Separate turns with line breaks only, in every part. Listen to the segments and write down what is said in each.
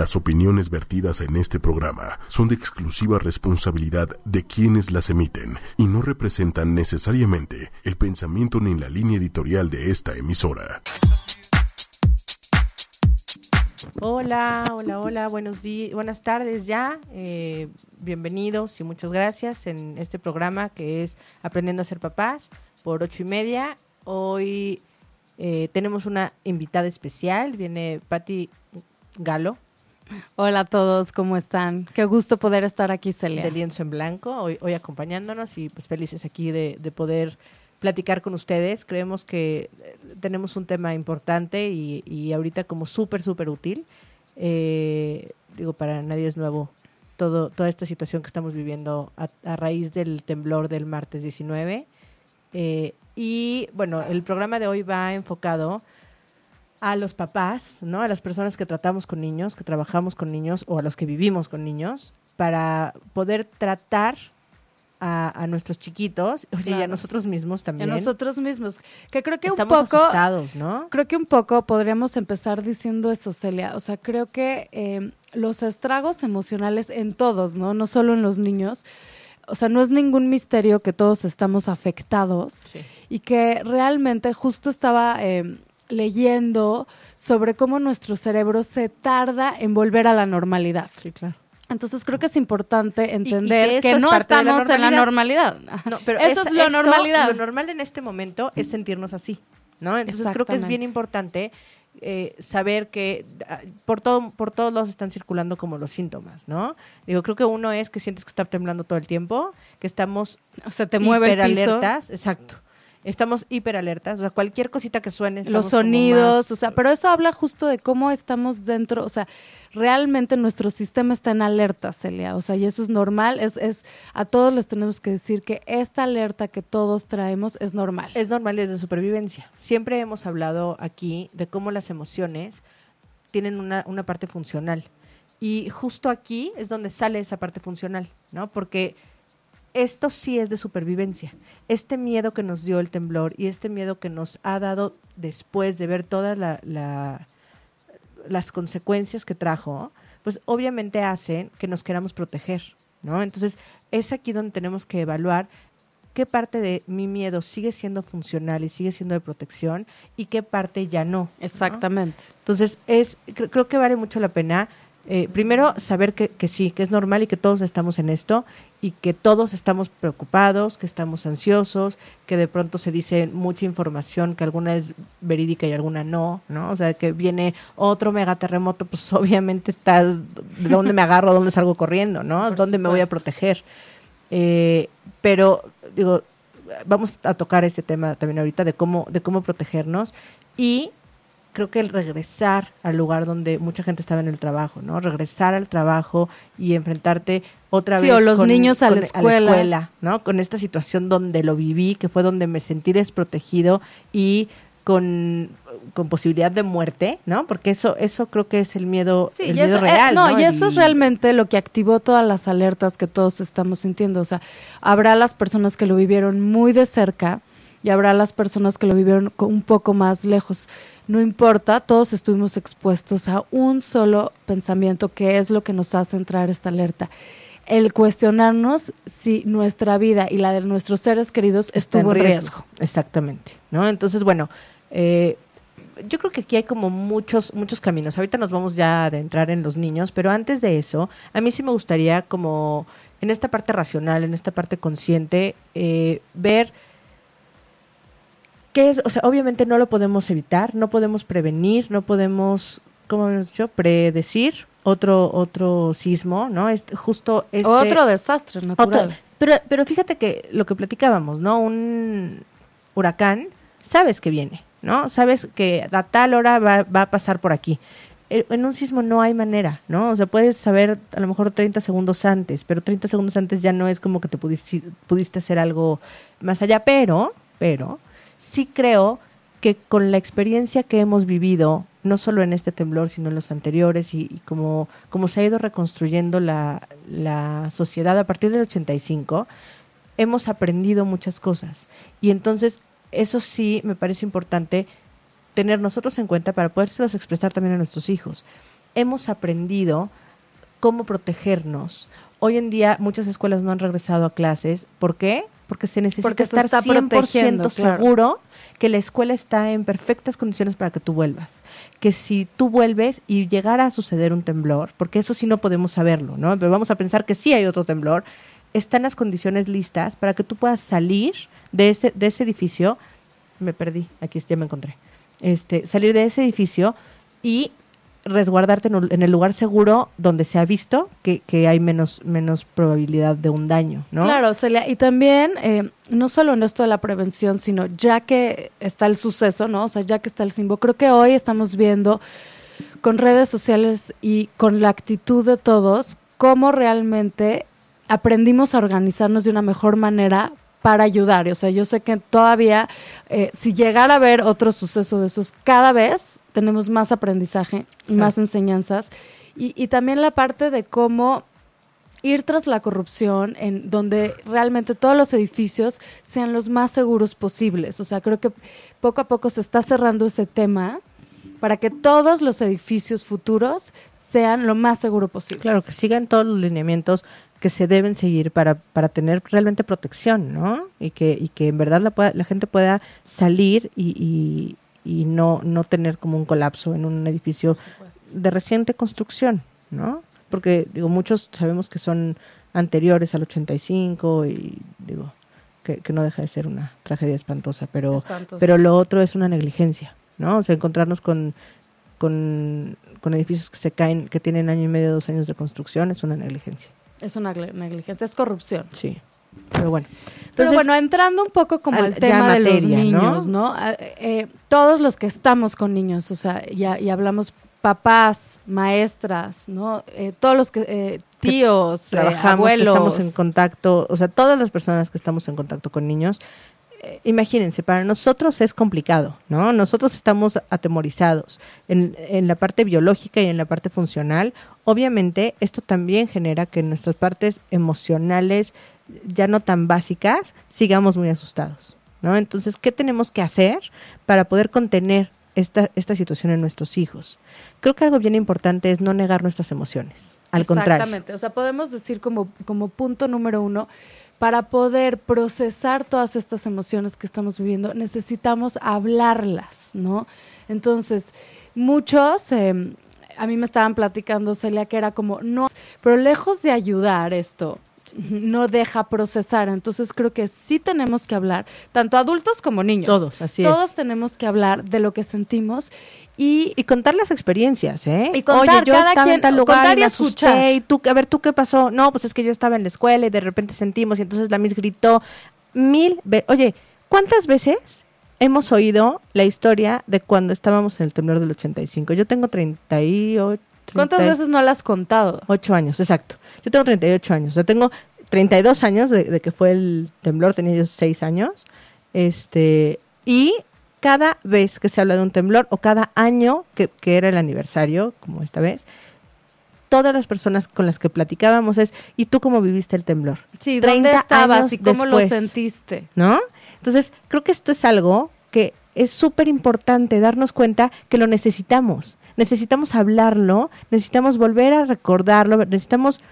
Las opiniones vertidas en este programa son de exclusiva responsabilidad de quienes las emiten y no representan necesariamente el pensamiento ni la línea editorial de esta emisora.
Hola, hola, hola, buenos días, buenas tardes ya. Eh, bienvenidos y muchas gracias en este programa que es Aprendiendo a ser papás por ocho y media. Hoy eh, tenemos una invitada especial, viene Patti Galo.
Hola a todos, ¿cómo están? Qué gusto poder estar aquí, Celia.
De Lienzo en Blanco, hoy, hoy acompañándonos y pues felices aquí de, de poder platicar con ustedes. Creemos que eh, tenemos un tema importante y, y ahorita como súper, súper útil. Eh, digo, para nadie es nuevo todo, toda esta situación que estamos viviendo a, a raíz del temblor del martes 19. Eh, y bueno, el programa de hoy va enfocado a los papás, ¿no? A las personas que tratamos con niños, que trabajamos con niños o a los que vivimos con niños, para poder tratar a, a nuestros chiquitos oye, y a nosotros mismos
A
también.
nosotros mismos. Que creo que
Estamos
un poco.
asustados, ¿no?
Creo que un poco podríamos empezar diciendo eso, Celia. O sea, creo que eh, los estragos emocionales en todos, ¿no? No solo en los niños. O sea, no es ningún misterio que todos estamos afectados
Sí.
y que realmente justo estaba eh, leyendo sobre cómo nuestro cerebro se tarda en volver a la normalidad.
Sí, claro.
Entonces creo que es importante entender que, no
la
estamos en la normalidad.
No, pero
eso
es-
es, la
esto,
normalidad.
Lo normal en este momento es sentirnos así, ¿no? Entonces creo que es bien importante eh, saber que ah, por todo por todos lados están circulando como los síntomas, ¿no? Digo, creo que uno es que sientes que está temblando todo el tiempo, que estamos
O sea, te mueve el piso.
hiperalertas, exacto. Estamos hiperalertas, o sea, cualquier cosita que suene.
los sonidos,
más-
o sea, pero eso habla justo de cómo estamos dentro, o sea, realmente nuestro sistema está en alerta, Celia, o sea, y eso es normal, es, es, a todos les tenemos que decir que esta alerta que todos traemos es normal.
es normal es de supervivencia. Siempre hemos hablado aquí de cómo las emociones tienen una, una parte funcional. Y justo aquí es donde sale esa parte funcional, ¿no? Porque esto sí es de supervivencia. Este miedo que nos dio el temblor y este miedo que nos ha dado después de ver todas la- la- las consecuencias que trajo, pues obviamente hacen que nos queramos proteger, ¿no? Entonces es aquí donde tenemos que evaluar qué parte de mi miedo sigue siendo funcional y sigue siendo de protección y qué parte ya no. ¿no?
Exactamente.
Entonces, es, cre- creo que vale mucho la pena, eh, primero, saber que, que sí, que es normal y que todos estamos en esto y que todos estamos preocupados, que estamos ansiosos, que de pronto se dice mucha información, que alguna es verídica y alguna no, ¿no? O sea, que viene otro megaterremoto, pues obviamente está, ¿de dónde me agarro, dónde salgo corriendo, ¿no?
Por
¿Dónde me voy a proteger? Eh, pero, digo, vamos a tocar ese tema también ahorita de cómo, de cómo protegernos y creo que el regresar al lugar donde mucha gente estaba en el trabajo, ¿no? Regresar al trabajo y enfrentarte otra
Sí,
vez
o los niños a la
con-
escuela.
¿no? Con esta situación donde lo viví, que fue donde me sentí desprotegido y con, con posibilidad de muerte, ¿no? Porque eso eso creo que es el miedo,
Sí,
el miedo
eso, eh,
real,
no,
¿no?
y eso es realmente lo que activó todas las alertas que todos estamos sintiendo. O sea, habrá las personas que lo vivieron muy de cerca y habrá las personas que lo vivieron un poco más lejos. No importa, todos estuvimos expuestos a un solo pensamiento que es lo que nos hace entrar esta alerta. El cuestionarnos si nuesra vida y la de nuestros seres queridos estuvo en riesgo.
Exactamente, ¿no? Entonces, bueno, eh, yo creo que aquí hay como muchos, muchos caminos. Ahorita nos vamos ya a adentrar en los niños, pero antes de eso, a mí sí me gustaría como en esta parte racional, en esta parte consciente, eh, ver qué es, o sea, obviamente no lo podemos evitar, no podemos prevenir, no podemos, ¿cómo hemos dicho? Predecir otro, otro sismo, ¿no? Este, justo este...
Otro desastre natural.
Otro- pero, pero fíjate que lo que platicábamos, ¿no? Un huracán, sabes que viene, ¿no? Sabes que a tal hora va, va a pasar por aquí. Eh, En un sismo no hay manera, ¿no? O sea, puedes saber a lo mejor 30 segundos antes, pero 30 segundos antes ya no es como que te pudiste, pudiste hacer algo más allá. Pero, pero, sí creo que con la experiencia que hemos vivido, no solo en este temblor, sino en los anteriores, y, como, como se ha ido reconstruyendo la, la sociedad a partir del 85, hemos aprendido muchas cosas. Y entonces, eso sí me parece importante tener nosotros en cuenta para podérselos expresar también a nuestros hijos. hemos aprendido cómo protegernos. Hoy en día muchas escuelas no han regresado a clases. ¿Por qué? Porque se necesita
Porque
estar
está
100%
protegiendo, claro.
seguro que la escuela está en perfectas condiciones para que tú vuelvas. Que si tú vuelves y llegara a suceder un temblor, porque eso sí no podemos saberlo, ¿no? Pero vamos a pensar que sí hay otro temblor, están las condiciones listas para que tú puedas salir de ese, de ese edificio. Me perdí, aquí ya me encontré. Este, salir de ese edificio y resguardarte en, el lugar seguro donde se ha visto que, que hay menos, menos probabilidad de un daño, ¿no?
Claro, Celia, y también eh, no solo en esto de la prevención, sino ya que está el suceso, ¿no? O sea, ya que está el símbolo, creo que hoy estamos viendo con redes sociales y con la actitud de todos cómo realmente aprendimos a organizarnos de una mejor manera para ayudar. O sea, yo sé que todavía, eh, si llegara a haber otro suceso de esos, cada vez tenemos más aprendizaje y más enseñanzas. Y, y también la parte de cómo ir tras la corrupción en donde realmente todos los edificios sean los más seguros posibles. O sea, creo que poco a poco se está cerrando ese tema para que todos los edificios futuros sean lo más seguro posible.
Claro, que sigan todos los lineamientos que se deben seguir para, para tener realmente protección, ¿no? Y que, y que en verdad la, pueda- la gente pueda salir y, y, y no, no tener como un colapso en un edificio de reciente construcción, ¿no? Porque, digo, muchos sabemos que son anteriores al 85 y, digo, que, que no deja de ser una tragedia espantosa, pero, pero lo otro es una negligencia, ¿no? O sea, encontrarnos con, con, con edificios que se caen, que tienen año y medio, dos años de construcción, es una negligencia.
Es una negligencia, es corrupción.
Sí. Pero bueno.
Pero
Entonces,
bueno, entrando un poco como
al-
al
ya
tema de los niños, ¿no? Ah, eh, todos los que estamos con niños, o sea, ya, y hablamos papás, maestras, ¿no? Eh, todos los que, eh, tíos, eh,
trabajamos, que
abuelos.
estamos en contacto, o sea, todas las personas que estamos en contacto con niños, imagínense, para nosotros es complicado, ¿no? Nosotros estamos atemorizados en, en la parte biológica y en la parte funcional. Obviamente, esto también genera que nuestras partes emocionales, ya no tan básicas, sigamos muy asustados, ¿no? Entonces, ¿qué tenemos que hacer para poder contener esta, esta situación en nuestros hijos? Creo que algo bien importante es no negar nuestras emociones. Al contrario.
Exactamente. O sea, podemos decir como, como punto número uno, para poder procesar todas estas emociones que estamos viviendo, necesitamos hablarlas, ¿no? Entonces, muchos, eh, a mí me estaban platicando, Celia, que era como, no, pero lejos de ayudar esto, no deja procesar. Entonces creo que sí tenemos que hablar, tanto adultos como niños.
Todos, así
Todos
es.
tenemos que hablar de lo que sentimos y
Y contar las experiencias, ¿eh?
Y contar,
Oye, yo
cada
estaba
quien-
en tal lugar
contar
y
y
me
escuchar.
asusté, y tú, a ver, ¿tú qué pasó? No, pues es que yo estaba en la escuela y de repente sentimos y entonces la Miss gritó mil ve- Oye, ¿cuántas veces hemos oído la historia de cuando estábamos en el temblor del 85? Yo tengo 38...
¿cuántas
30
veces no las has contado?
Ocho años, exacto. Yo tengo 38 años. O sea, tengo 32 años de, de que fue el temblor, tenía yo 6 años. Este, y cada vez que se habla de un temblor, o cada año que, que era el aniversario, como esta vez, todas las personas con las que platicábamos es, ¿y tú cómo viviste el temblor?
Sí, ¿dónde
30
estabas
años
y cómo lo sentiste?
¿no? Entonces, creo que esto es algo que es súper importante darnos cuenta que lo necesitamos. Necesitamos hablarlo, necesitamos volver a recordarlo, necesitamos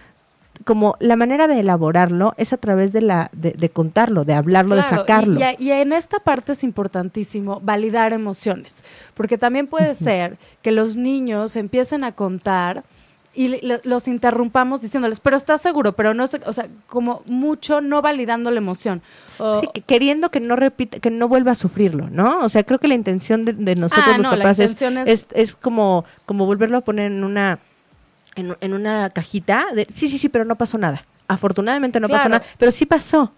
como la manera de elaborarlo es a través de la de, de contarlo, de hablarlo, de
Claro,
sacarlo.
Y, y en esta parte es importantísimo validar emociones, porque también puede ser que los niños empiecen a contar y los interrumpamos diciéndoles, pero estás seguro, pero no sé, o sea, como mucho no validando la emoción. O-
Sí, que- queriendo que no repita, que no vuelva a sufrirlo, ¿no? O sea, creo que la intención de, de nosotros
Ah,
los
no,
papás es,
es-
es, es como, como volverlo a poner en una, en, en una cajita de, sí, sí, sí, pero no pasó nada. Afortunadamente no pasó nada, pero sí pasó.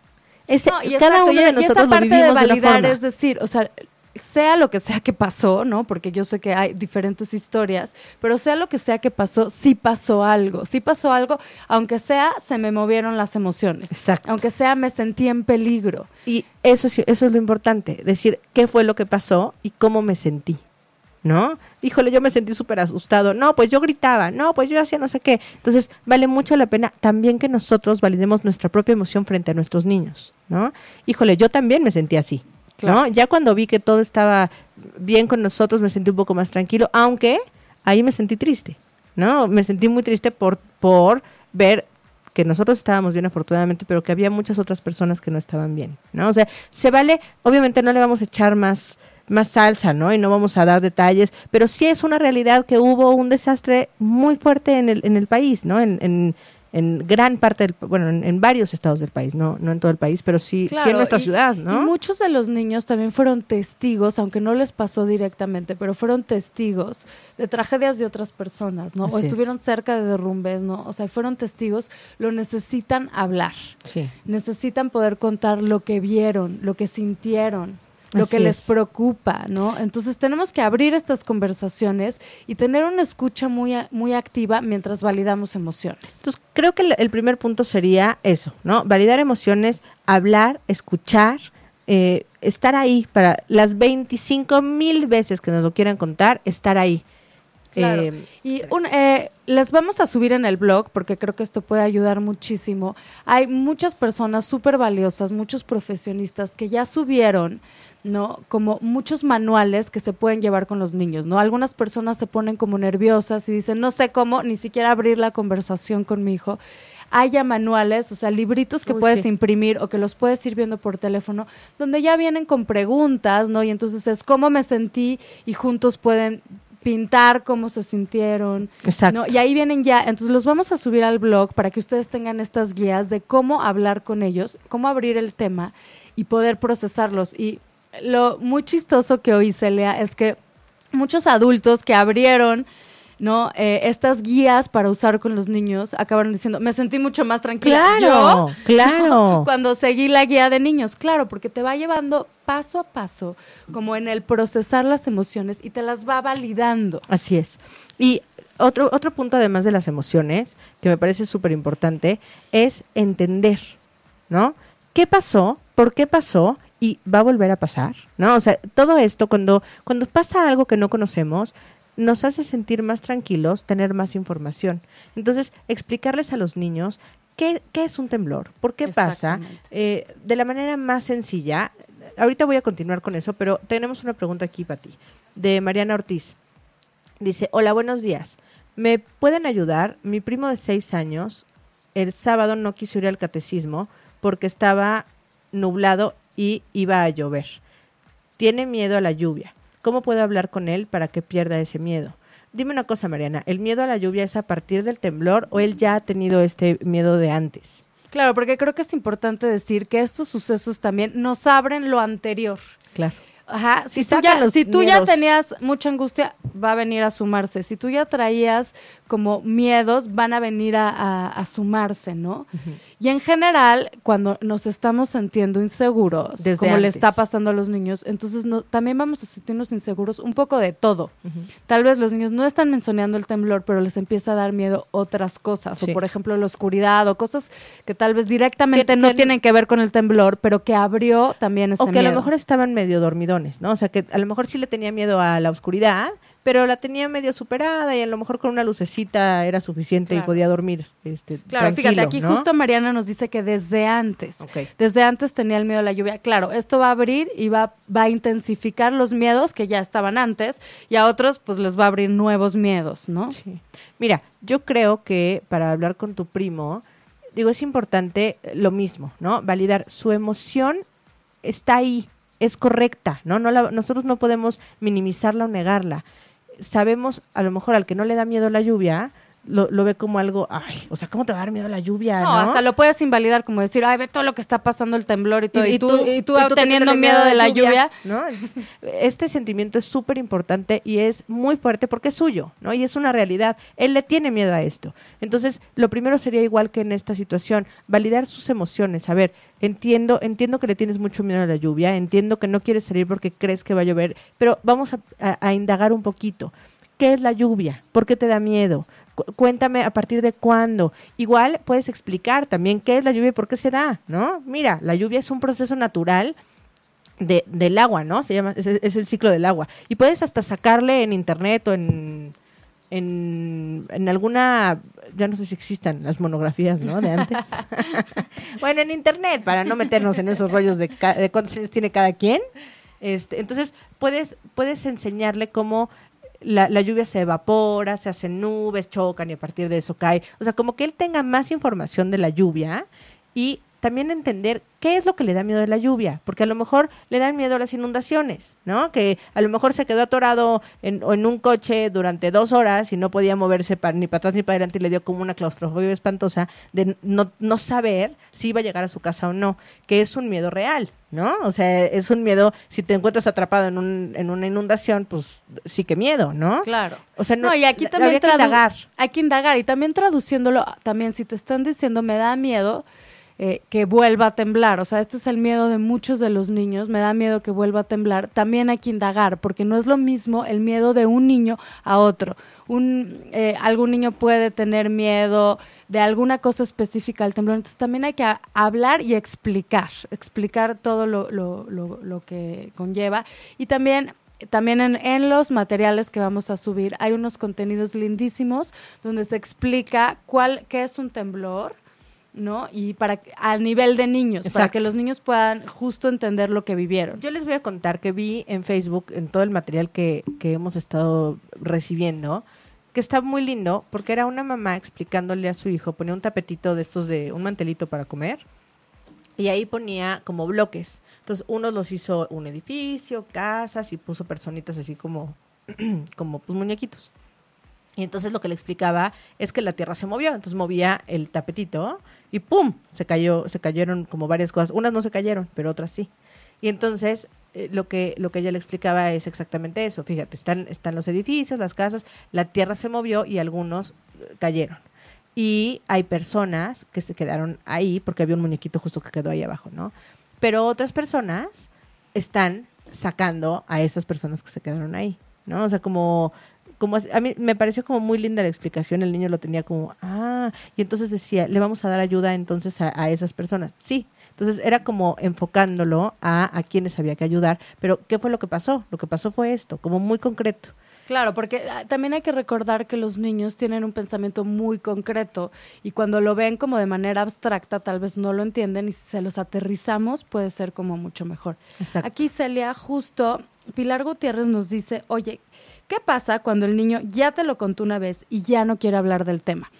Ese-
No, y
cada
exacto,
uno
y-
de
y esa
nosotros lo vivimos
de
de, una
validar
forma.
es decir, o sea, sea lo que sea que pasó, ¿no? Porque yo sé que hay diferentes historias, pero sea lo que sea que pasó, sí pasó algo, sí pasó algo, aunque sea se me movieron las emociones,
Exacto.
aunque sea me sentí en peligro.
Y eso, eso es lo importante, decir qué fue lo que pasó y cómo me sentí, ¿no? Híjole, yo me sentí súper asustado. No, pues yo gritaba. No, pues yo hacía no sé qué. Entonces, vale mucho la pena también que nosotros validemos nuestra propia emoción frente a nuestros niños, ¿no? Híjole, yo también me sentí así, ¿no? Ya cuando vi que todo estaba bien con nosotros, me sentí un poco más tranquilo, aunque ahí me sentí triste. ¿no? Me sentí muy triste por, por ver que nosotros estábamos bien afortunadamente, pero que había muchas otras personas que no estaban bien, ¿no? O sea, se vale, obviamente no le vamos a echar más más salsa, ¿no? Y no vamos a dar detalles, pero sí es una realidad que hubo un desastre muy fuerte en el, en el país, ¿no? En, en, en gran parte del, bueno, en, varios estados del país, no, no en todo el país, pero sí, sí en nuestra ciudad, ¿no?
Y muchos de los niños también fueron testigos, aunque no les pasó directamente, pero fueron testigos de tragedias de otras personas, ¿no? o estuvieron cerca de derrumbes, ¿no? O sea, fueron testigos, lo necesitan hablar.
Sí.
Necesitan poder contar lo que vieron, lo que sintieron lo que les preocupa, ¿no? Entonces tenemos que abrir estas conversaciones y tener una escucha muy, muy activa mientras validamos emociones.
Entonces creo que el, primer punto sería eso, ¿no? Validar emociones, hablar, escuchar, eh, estar ahí para las 25 mil veces que nos lo quieran contar, estar ahí.
Claro. Eh, y un, eh, les vamos a subir en el blog porque creo que esto puede ayudar muchísimo. Hay muchas personas súper valiosas, muchos profesionistas que ya subieron ¿no? Como muchos manuales que se pueden llevar con los niños, ¿no? Algunas personas se ponen como nerviosas y dicen, no sé cómo ni siquiera abrir la conversación con mi hijo. Haya manuales, o sea, libritos que puedes imprimir o que los puedes ir viendo por teléfono, donde ya vienen con preguntas, ¿no? Y entonces es cómo me sentí y juntos pueden pintar cómo se sintieron.
Exacto.
Y ahí vienen ya, entonces los vamos a subir al blog para que ustedes tengan estas guías de cómo hablar con ellos, cómo abrir el tema y poder procesarlos. Y lo muy chistoso que oí, Celia, es que muchos adultos que abrieron ¿no? Eh, estas guías para usar con los niños acabaron diciendo, me sentí mucho más tranquila.
Claro, claro.
Cuando seguí la guía de niños, claro, porque te va llevando paso a paso, como en el procesar las emociones y te las va validando.
Así es. Y otro, otro punto, además de las emociones, que me parece súper importante, es entender, ¿no? ¿Qué pasó? ¿Por qué pasó? Y va a volver a pasar, ¿no? O sea, todo esto, cuando, cuando pasa algo que no conocemos, nos hace sentir más tranquilos, tener más información. Entonces, explicarles a los niños qué, qué es un temblor, por qué pasa, eh, de la manera más sencilla. Ahorita voy a continuar con eso, pero tenemos una pregunta aquí para ti, de Mariana Ortiz. Dice, hola, buenos días. ¿Me pueden ayudar? Mi primo de seis años, el sábado no quiso ir al catecismo porque estaba nublado y iba a llover. Tiene miedo a la lluvia. ¿Cómo puedo hablar con él para que pierda ese miedo? Dime una cosa, Mariana, ¿el miedo a la lluvia es a partir del temblor o él ya ha tenido este miedo de antes?
Claro, porque creo que es importante decir que estos sucesos también nos abren lo anterior.
Claro.
Ajá, si, tú, ya, si tú ya tenías mucha angustia, va a venir a sumarse. Si tú ya traías como miedos, van a venir a, sumarse, ¿no? Y en general, cuando nos estamos sintiendo inseguros, como le está pasando a los niños, entonces no, también vamos a sentirnos inseguros un poco de todo. Tal vez los niños no están mencionando el temblor, pero les empieza a dar miedo otras cosas, o por ejemplo la oscuridad, o cosas que tal vez directamente no tienen que ver con el temblor, pero que abrió también ese miedo.
O que a lo mejor estaban medio ¿no? O sea, que a lo mejor sí le tenía miedo a la oscuridad, pero la tenía medio superada y a lo mejor con una lucecita era suficiente y podía dormir. Este, claro, fíjate,
aquí justo Mariana nos dice que desde antes, desde antes tenía el miedo a la lluvia. Claro, esto va a abrir y va, va a intensificar los miedos que ya estaban antes y a otros pues les va a abrir nuevos miedos, ¿no?
Sí. Mira, yo creo que para hablar con tu primo, digo, es importante lo mismo, ¿no? Validar su emoción está ahí, es correcta, ¿no? no nosotros no podemos minimizarla o negarla sabemos, a lo mejor al que no le da miedo la lluvia, lo, lo, ve como algo, ay, o sea, ¿cómo te va a dar miedo la lluvia? No,
hasta lo puedes invalidar, como decir, ay, ve todo lo que está pasando el temblor y todo, y, tú, y tú, teniendo miedo de la lluvia.
¿no? Este sentimiento es súper importante y es muy fuerte porque es suyo, ¿no? Y es una realidad. Él le tiene miedo a esto. Entonces, lo primero sería igual que en esta situación, validar sus emociones. A ver, entiendo, entiendo que le tienes mucho miedo a la lluvia, entiendo que no quieres salir porque crees que va a llover, pero vamos a indagar un poquito. ¿Qué es la lluvia? ¿Por qué te da miedo? Cuéntame a partir de cuándo. Igual puedes explicar también qué es la lluvia y por qué se da, ¿no? Mira, la lluvia es un proceso natural de, del agua, ¿no? Se llama, es, el ciclo del agua. Y puedes hasta sacarle en internet o en, en, en, alguna, ya no sé si existan las monografías, ¿no? De antes. bueno, en internet, para no meternos en esos rollos de, de cuántos años tiene cada quien. Este, entonces, puedes, puedes enseñarle cómo la, la lluvia se evapora, se hacen nubes, chocan y a partir de eso cae. O sea, como que él tenga más información de la lluvia y también entender qué es lo que le da miedo de la lluvia, porque a lo mejor le dan miedo a las inundaciones, ¿no? Que a lo mejor se quedó atorado en, o en un coche durante dos horas y no podía moverse pa- ni para atrás ni para adelante y le dio como una claustrofobia espantosa de no, no saber si iba a llegar a su casa o no, que es un miedo real, ¿no? O sea, es un miedo, si te encuentras atrapado en, un, en una inundación, pues sí que miedo, ¿no?
Claro.
O sea, no,
No, y aquí también
habría que indagar.
Hay que indagar. Y también traduciéndolo, también si te están diciendo me da miedo eh, que vuelva a temblar. O sea, este es el miedo de muchos de los niños. Me da miedo que vuelva a temblar. También hay que indagar, porque no es lo mismo el miedo de un niño a otro. Un, eh, algún niño puede tener miedo de alguna cosa específica al temblor. Entonces también hay que hablar y explicar, explicar todo lo, lo- lo- lo que conlleva. Y también también en, en los materiales que vamos a subir hay unos contenidos lindísimos donde se explica cuál, qué es un temblor, ¿no? Y para que- al nivel de niños, para que los niños puedan justo entender lo que vivieron.
Yo les voy a contar que vi en Facebook, en todo el material que, que hemos estado recibiendo, que está muy lindo, porque era una mamá explicándole a su hijo, ponía un tapetito de estos de un mantelito para comer, y ahí ponía como bloques. Entonces, unos los hizo un edificio, casas, y puso personitas así como, como pues muñequitos. Y entonces lo que le explicaba es que la tierra se movió, entonces movía el tapetito y ¡pum! se cayó, se cayeron como varias cosas. Unas no se cayeron, pero otras sí. Y entonces eh, lo que lo que ella le explicaba es exactamente eso. Fíjate, están están los edificios, las casas, la tierra se movió y algunos eh, cayeron. Y hay personas que se quedaron ahí porque había un muñequito justo que quedó ahí abajo, ¿no? Pero otras personas están sacando a esas personas que se quedaron ahí, ¿no? O sea, como como a mí me pareció como muy linda la explicación, el niño lo tenía como, ah, y entonces decía, le vamos a dar ayuda entonces a, a esas personas. Sí, entonces era como enfocándolo a, a quienes había que ayudar, pero ¿qué fue lo que pasó? Lo que pasó fue esto, como muy concreto.
Claro, porque ah, también hay que recordar que los niños tienen un pensamiento muy concreto y cuando lo ven como de manera abstracta tal vez no lo entienden y si se los aterrizamos puede ser como mucho mejor.
Exacto.
Aquí Celia, justo Pilar Gutiérrez nos dice, oye, ¿qué pasa cuando el niño ya te lo contó una vez y ya no quiere hablar del tema?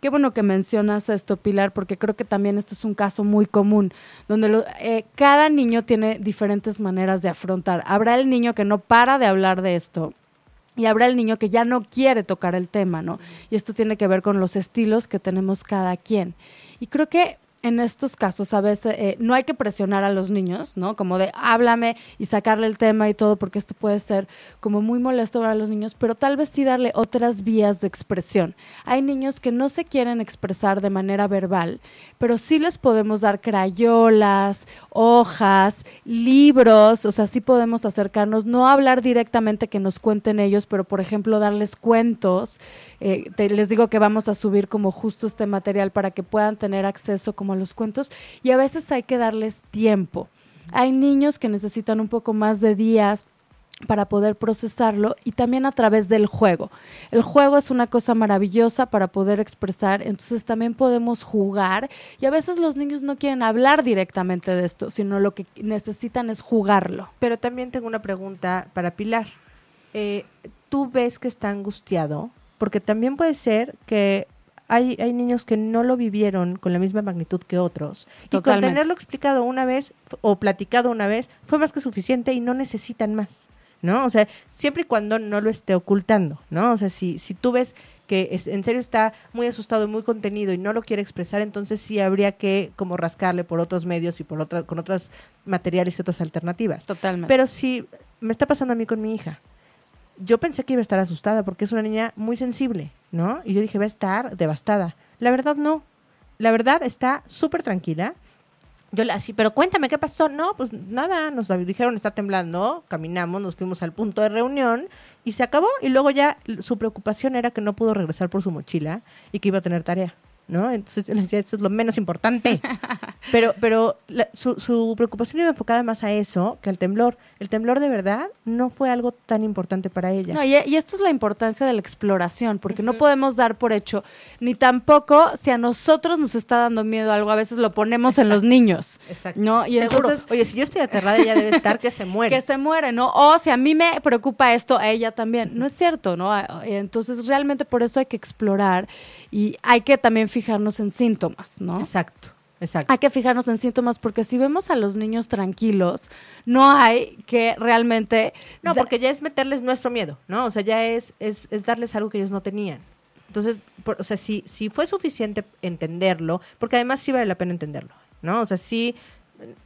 Qué bueno que mencionas esto, Pilar, porque creo que también esto es un caso muy común, donde eh, cada niño tiene diferentes maneras de afrontar. Habrá el niño que no para de hablar de esto, y habrá el niño que ya no quiere tocar el tema, ¿no? Y esto tiene que ver con los estilos que tenemos cada quien. Y creo que en estos casos a veces eh, no hay que presionar a los niños, ¿no? Como de háblame y sacarle el tema y todo, porque esto puede ser como muy molesto para los niños, pero tal vez sí darle otras vías de expresión. Hay niños que no se quieren expresar de manera verbal, pero sí les podemos dar crayolas, hojas, libros, o sea, sí podemos acercarnos, no hablar directamente que nos cuenten ellos, pero por ejemplo darles cuentos. Eh, les digo que vamos a subir como justo este material para que puedan tener acceso como a los cuentos y a veces hay que darles tiempo. Hay niños que necesitan un poco más de días para poder procesarlo y también a través del juego. El juego es una cosa maravillosa para poder expresar, entonces también podemos jugar y a veces los niños no quieren hablar directamente de esto, sino lo que necesitan es jugarlo.
Pero también tengo una pregunta para Pilar. Eh, ¿Tú ves que está angustiado? Porque también puede ser que hay, hay niños que no lo vivieron con la misma magnitud que otros. Y con tenerlo explicado una vez o platicado una vez fue más que suficiente y no necesitan más. ¿No? O sea, siempre y cuando no lo esté ocultando, ¿no? O sea, si, si tú ves que es- en serio está muy asustado y muy contenido y no lo quiere expresar, entonces sí habría que como rascarle por otros medios y por otras, con otros materiales y otras alternativas.
Totalmente.
Pero sí, me está pasando a mí con mi hija. Yo pensé que iba a estar asustada porque es una niña muy sensible, ¿no? Y yo dije, va a estar devastada. La verdad, no. La verdad está súper tranquila. Yo le así, pero cuéntame qué pasó. No, pues nada, nos dijeron está temblando, caminamos, nos fuimos al punto de reunión y se acabó. Y luego ya su preocupación era que no pudo regresar por su mochila y que iba a tener tarea, ¿no? Entonces yo le decía, eso es lo menos importante. pero pero la- su, su preocupación iba enfocada más a eso que al temblor. El temblor de verdad no fue algo tan importante para ella.
No, y, y esto es la importancia de la exploración, porque no podemos dar por hecho, ni tampoco si a nosotros nos está dando miedo algo, a veces lo ponemos en los niños.
Exacto.
¿no? Y
Seguro.
entonces
Oye, si yo estoy aterrada, ella debe estar que se muere.
que se muere, ¿no? O si a mí me preocupa esto, a ella también. No es cierto, ¿no? Entonces, realmente por eso hay que explorar y hay que también fijarnos en síntomas, ¿no?
Exacto, exacto.
Hay que fijarnos en síntomas porque si vemos a los niños tranquilos, no hay que realmente...
No, porque ya es meterles nuestro miedo, ¿no? O sea, ya es, es, es darles algo que ellos no tenían. Entonces, por- o sea, si, si fue suficiente entenderlo, porque además sí vale la pena entenderlo, ¿no? O sea, sí,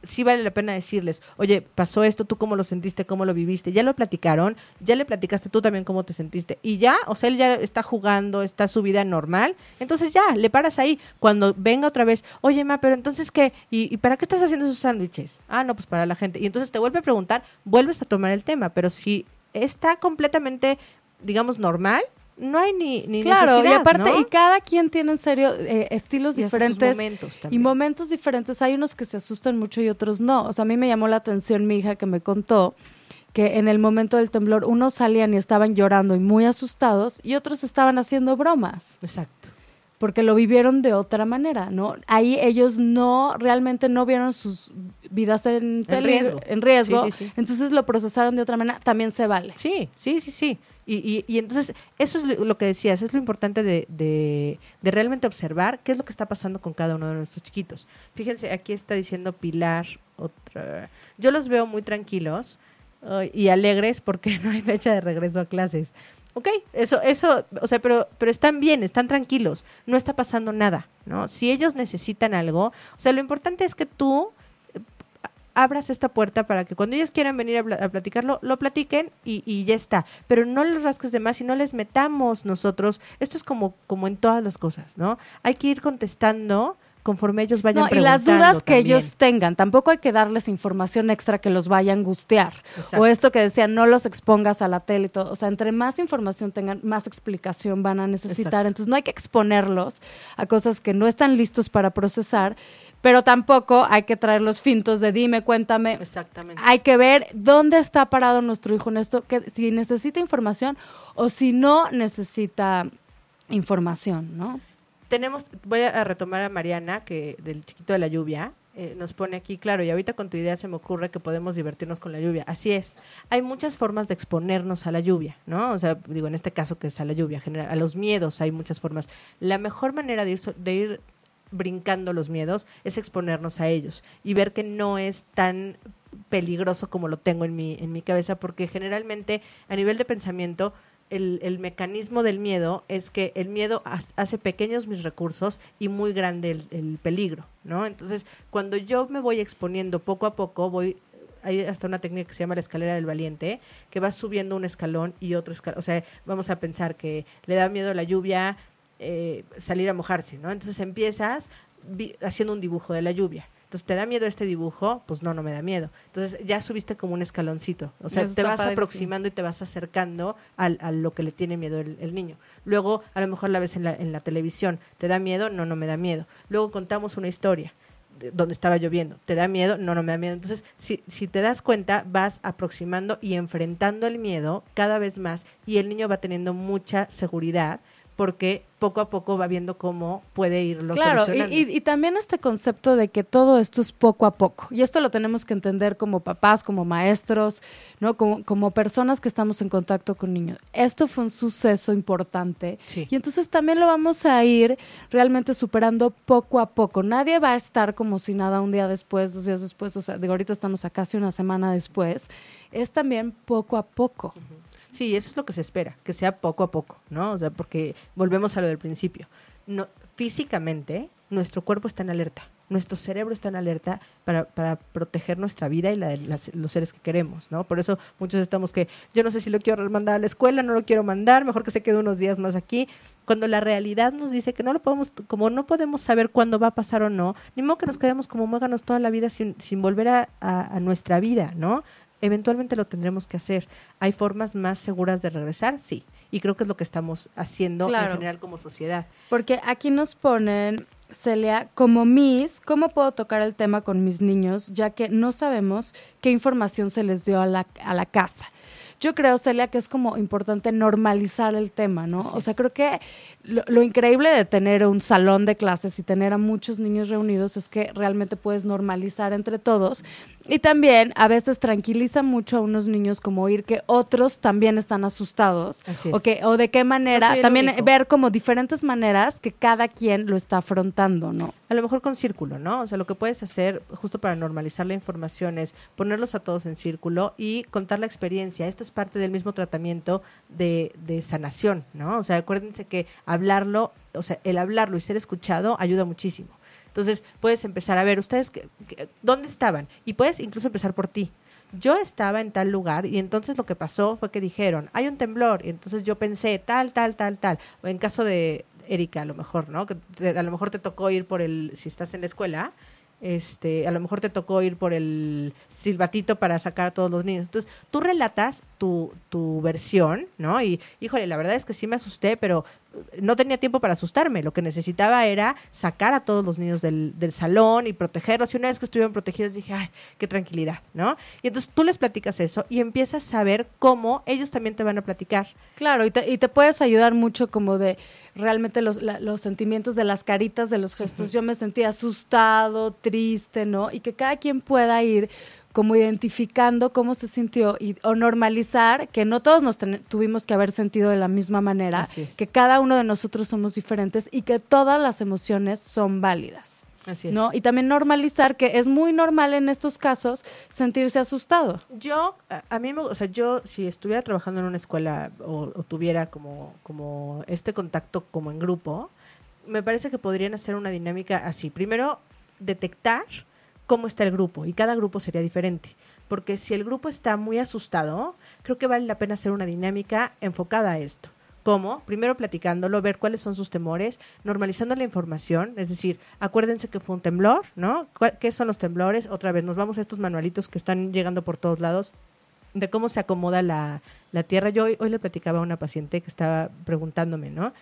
sí vale la pena decirles, oye, pasó esto, tú cómo lo sentiste, cómo lo viviste, ya lo platicaron, ya le platicaste tú también cómo te sentiste, y ya, o sea, él ya está jugando, está su vida normal, entonces ya, le paras ahí. Cuando venga otra vez, oye, ma, pero entonces qué, ¿y, y para qué estás haciendo esos sándwiches? Ah, no, pues para la gente. Y entonces te vuelve a preguntar, vuelves a tomar el tema, pero si está completamente, digamos, normal, no hay ni, ni
Claro, y aparte,
¿no?
y cada quien tiene en serio eh, estilos
Y
diferentes
momentos
y
también.
momentos diferentes. Hay unos que se asustan mucho y otros no. O sea, a mí me llamó la atención mi hija que me contó que en el momento del temblor unos salían y estaban llorando y muy asustados y otros estaban haciendo bromas
Exacto.
porque lo vivieron de otra manera, ¿no? Ahí ellos no, realmente no vieron sus vidas en, peligro-
riesgo.
en riesgo,
Sí, sí, sí.
entonces lo procesaron de otra manera, también se vale.
Sí, sí, sí, sí. Y, y, y entonces, eso es lo que decías, es lo importante de, de, de realmente observar qué es lo que está pasando con cada uno de nuestros chiquitos. Fíjense, aquí está diciendo Pilar, otra. Yo los veo muy tranquilos y alegres porque no hay fecha de regreso a clases. Ok, eso, eso, o sea, pero, pero están bien, están tranquilos, no está pasando nada, ¿no? Si ellos necesitan algo, o sea, lo importante es que tú abras esta puerta para que cuando ellos quieran venir a, pla- a platicarlo, lo platiquen y, y ya está. Pero no los rasques de más y no les metamos nosotros. Esto es como, como en todas las cosas, ¿no? Hay que ir contestando conforme ellos vayan
No, y las dudas que ellos tengan, tampoco hay que darles información extra que los vaya a angustiar.
Exacto.
O esto que decían, no los expongas a la tele y todo. O sea, entre más información tengan, más explicación van a necesitar.
Exacto.
Entonces no hay que exponerlos a cosas que no están listos para procesar, pero tampoco hay que traer los fintos de dime, cuéntame.
Exactamente.
Hay que ver dónde está parado nuestro hijo en esto, que si necesita información o si no necesita información, ¿no?
Tenemos, voy a retomar a Mariana, que del chiquito de la lluvia, eh, nos pone aquí, claro, y ahorita con tu idea se me ocurre que podemos divertirnos con la lluvia. Así es, hay muchas formas de exponernos a la lluvia, ¿no? O sea, digo, en este caso que es a la lluvia, general, a los miedos hay muchas formas. La mejor manera de ir, de ir brincando los miedos es exponernos a ellos y ver que no es tan peligroso como lo tengo en mi, en mi cabeza, porque generalmente a nivel de pensamiento el, el mecanismo del miedo es que el miedo ha- hace pequeños mis recursos y muy grande el, el peligro, ¿no? Entonces, cuando yo me voy exponiendo poco a poco, voy hay hasta una técnica que se llama la escalera del valiente, que va subiendo un escalón y otro escalón. O sea, vamos a pensar que le da miedo la lluvia, eh, salir a mojarse, ¿no? Entonces empiezas haciendo un dibujo de la lluvia. Entonces, ¿te da miedo este dibujo? Pues no, no me da miedo. Entonces, ya subiste como un escaloncito. O sea,
Eso
te vas aproximando y te vas acercando al, a lo que le tiene miedo el, el niño. Luego, a lo mejor la ves en la, en la televisión. ¿Te da miedo? No, no me da miedo. Luego contamos una historia de- donde estaba lloviendo. ¿Te da miedo? No, no me da miedo. Entonces, si, si te das cuenta, vas aproximando y enfrentando el miedo cada vez más y el niño va teniendo mucha seguridad porque poco a poco va viendo cómo puede irlo
Claro, y, y- y también este concepto de que todo esto es poco a poco. Y esto lo tenemos que entender como papás, como maestros, ¿no? Como, como personas que estamos en contacto con niños. Esto fue un suceso importante.
Sí.
Y entonces también lo vamos a ir realmente superando poco a poco. Nadie va a estar como si nada un día después, dos días después. O sea, digo, ahorita estamos a casi una semana después. Es también poco a poco.
Sí, eso es lo que se espera, que sea poco a poco, ¿no? O sea, porque volvemos a lo del principio. No, físicamente, nuestro cuerpo está en alerta, nuestro cerebro está en alerta para, para proteger nuestra vida y la de las- los seres que queremos, ¿no? Por eso muchos estamos que yo no sé si lo quiero mandar a la escuela, no lo quiero mandar, mejor que se quede unos días más aquí, cuando la realidad nos dice que no lo podemos, como no podemos saber cuándo va a pasar o no, ni modo que nos quedemos como muéganos toda la vida sin, sin volver a, nuestra vida, ¿no? Eventualmente lo tendremos que hacer. ¿Hay formas más seguras de regresar? Sí. Y creo que es lo que estamos haciendo
Claro.
en general como sociedad.
Porque aquí nos ponen, Celia, como Miss, ¿cómo puedo tocar el tema con mis niños, ya que no sabemos qué información se les dio a la, a la casa? Yo creo, Celia, que es como importante normalizar el tema, ¿no?
Así
o sea, creo que lo, lo increíble de tener un salón de clases y tener a muchos niños reunidos es que realmente puedes normalizar entre todos. Y también a veces tranquiliza mucho a unos niños como oír que otros también están asustados.
Así
O,
es.
que, o de qué manera, también
único.
ver como diferentes maneras que cada quien lo está afrontando, ¿no?
A lo mejor con círculo, ¿no? O sea, lo que puedes hacer justo para normalizar la información es ponerlos a todos en círculo y contar la experiencia. Esto es parte del mismo tratamiento de, de sanación, ¿no? O sea, acuérdense que hablarlo, o sea, el hablarlo y ser escuchado ayuda muchísimo. Entonces, puedes empezar a ver, ustedes, qué- ¿dónde estaban? Y puedes incluso empezar por ti. Yo estaba en tal lugar y entonces lo que pasó fue que dijeron, hay un temblor, y entonces yo pensé tal, tal, tal, tal. O en caso de Erika, a lo mejor, ¿no? Que te- a lo mejor te tocó ir por el, si estás en la escuela, este, a lo mejor te tocó ir por el silbatito para sacar a todos los niños. Entonces, tú relatas tu, tu versión, ¿no? Y, híjole, la verdad es que sí me asusté, pero no tenía tiempo para asustarme. Lo que necesitaba era sacar a todos los niños del, del salón y protegerlos. Y una vez que estuvieron protegidos, dije, ay, qué tranquilidad, ¿no? Y entonces tú les platicas eso y empiezas a ver cómo ellos también te van a platicar.
Claro, y te, y te puedes ayudar mucho como de realmente los, la- los sentimientos de las caritas, de los gestos. Yo me sentí asustado, triste, ¿no? Y que cada quien pueda ir como identificando cómo se sintió y, o normalizar que no todos nos ten- tuvimos que haber sentido de la misma manera,
es.
que cada uno de nosotros somos diferentes y que todas las emociones son válidas.
Así
¿no? Y también normalizar que es muy normal en estos casos sentirse asustado.
Yo, a, a mí, me, o sea, yo si estuviera trabajando en una escuela o, o tuviera como, como este contacto como en grupo, me parece que podrían hacer una dinámica así. Primero, detectar cómo está el grupo y cada grupo sería diferente. Porque si el grupo está muy asustado, creo que vale la pena hacer una dinámica enfocada a esto. ¿Cómo? Primero platicándolo, ver cuáles son sus temores, normalizando la información, es decir, acuérdense que fue un temblor, ¿no? ¿Cuál- ¿Qué son los temblores? Otra vez, nos vamos a estos manualitos que están llegando por todos lados de cómo se acomoda la, la tierra. Yo hoy, hoy le platicaba a una paciente que estaba preguntándome, ¿no?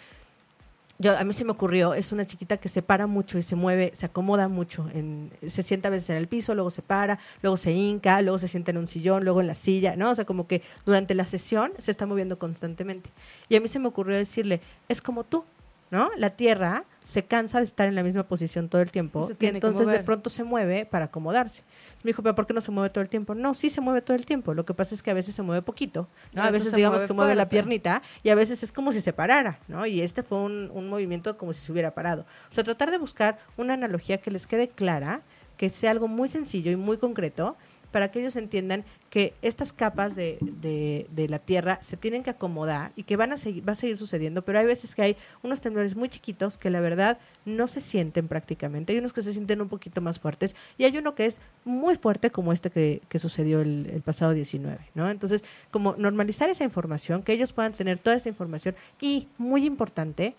Yo, a mí se me ocurrió, es una chiquita que se para mucho y se mueve, se acomoda mucho, en, se sienta a veces en el piso, luego se para, luego se hinca, luego se sienta en un sillón, luego en la silla, ¿no? O sea, como que durante la sesión se está moviendo constantemente. Y a mí se me ocurrió decirle, es como tú, ¿no? La tierra se cansa de estar en la misma posición todo el tiempo y entonces de pronto se mueve para acomodarse. Me dijo, pero ¿por qué no se mueve todo el tiempo? No, sí se mueve todo el tiempo. Lo que pasa es que a veces se mueve poquito, ¿no?
A veces
digamos
mueve
que mueve la piernita y a veces es como si se parara, ¿no? Y este fue un, un movimiento como si se hubiera parado. O sea, tratar de buscar una analogía que les quede clara, que sea algo muy sencillo y muy concreto, para que ellos entiendan que estas capas de, de- de la Tierra se tienen que acomodar y que van a seguir, va a seguir sucediendo, pero hay veces que hay unos temblores muy chiquitos que la verdad no se sienten prácticamente, hay unos que se sienten un poquito más fuertes y hay uno que es muy fuerte como este que, que sucedió el, el pasado 19, ¿no? Entonces, como normalizar esa información, que ellos puedan tener toda esa información y, muy importante,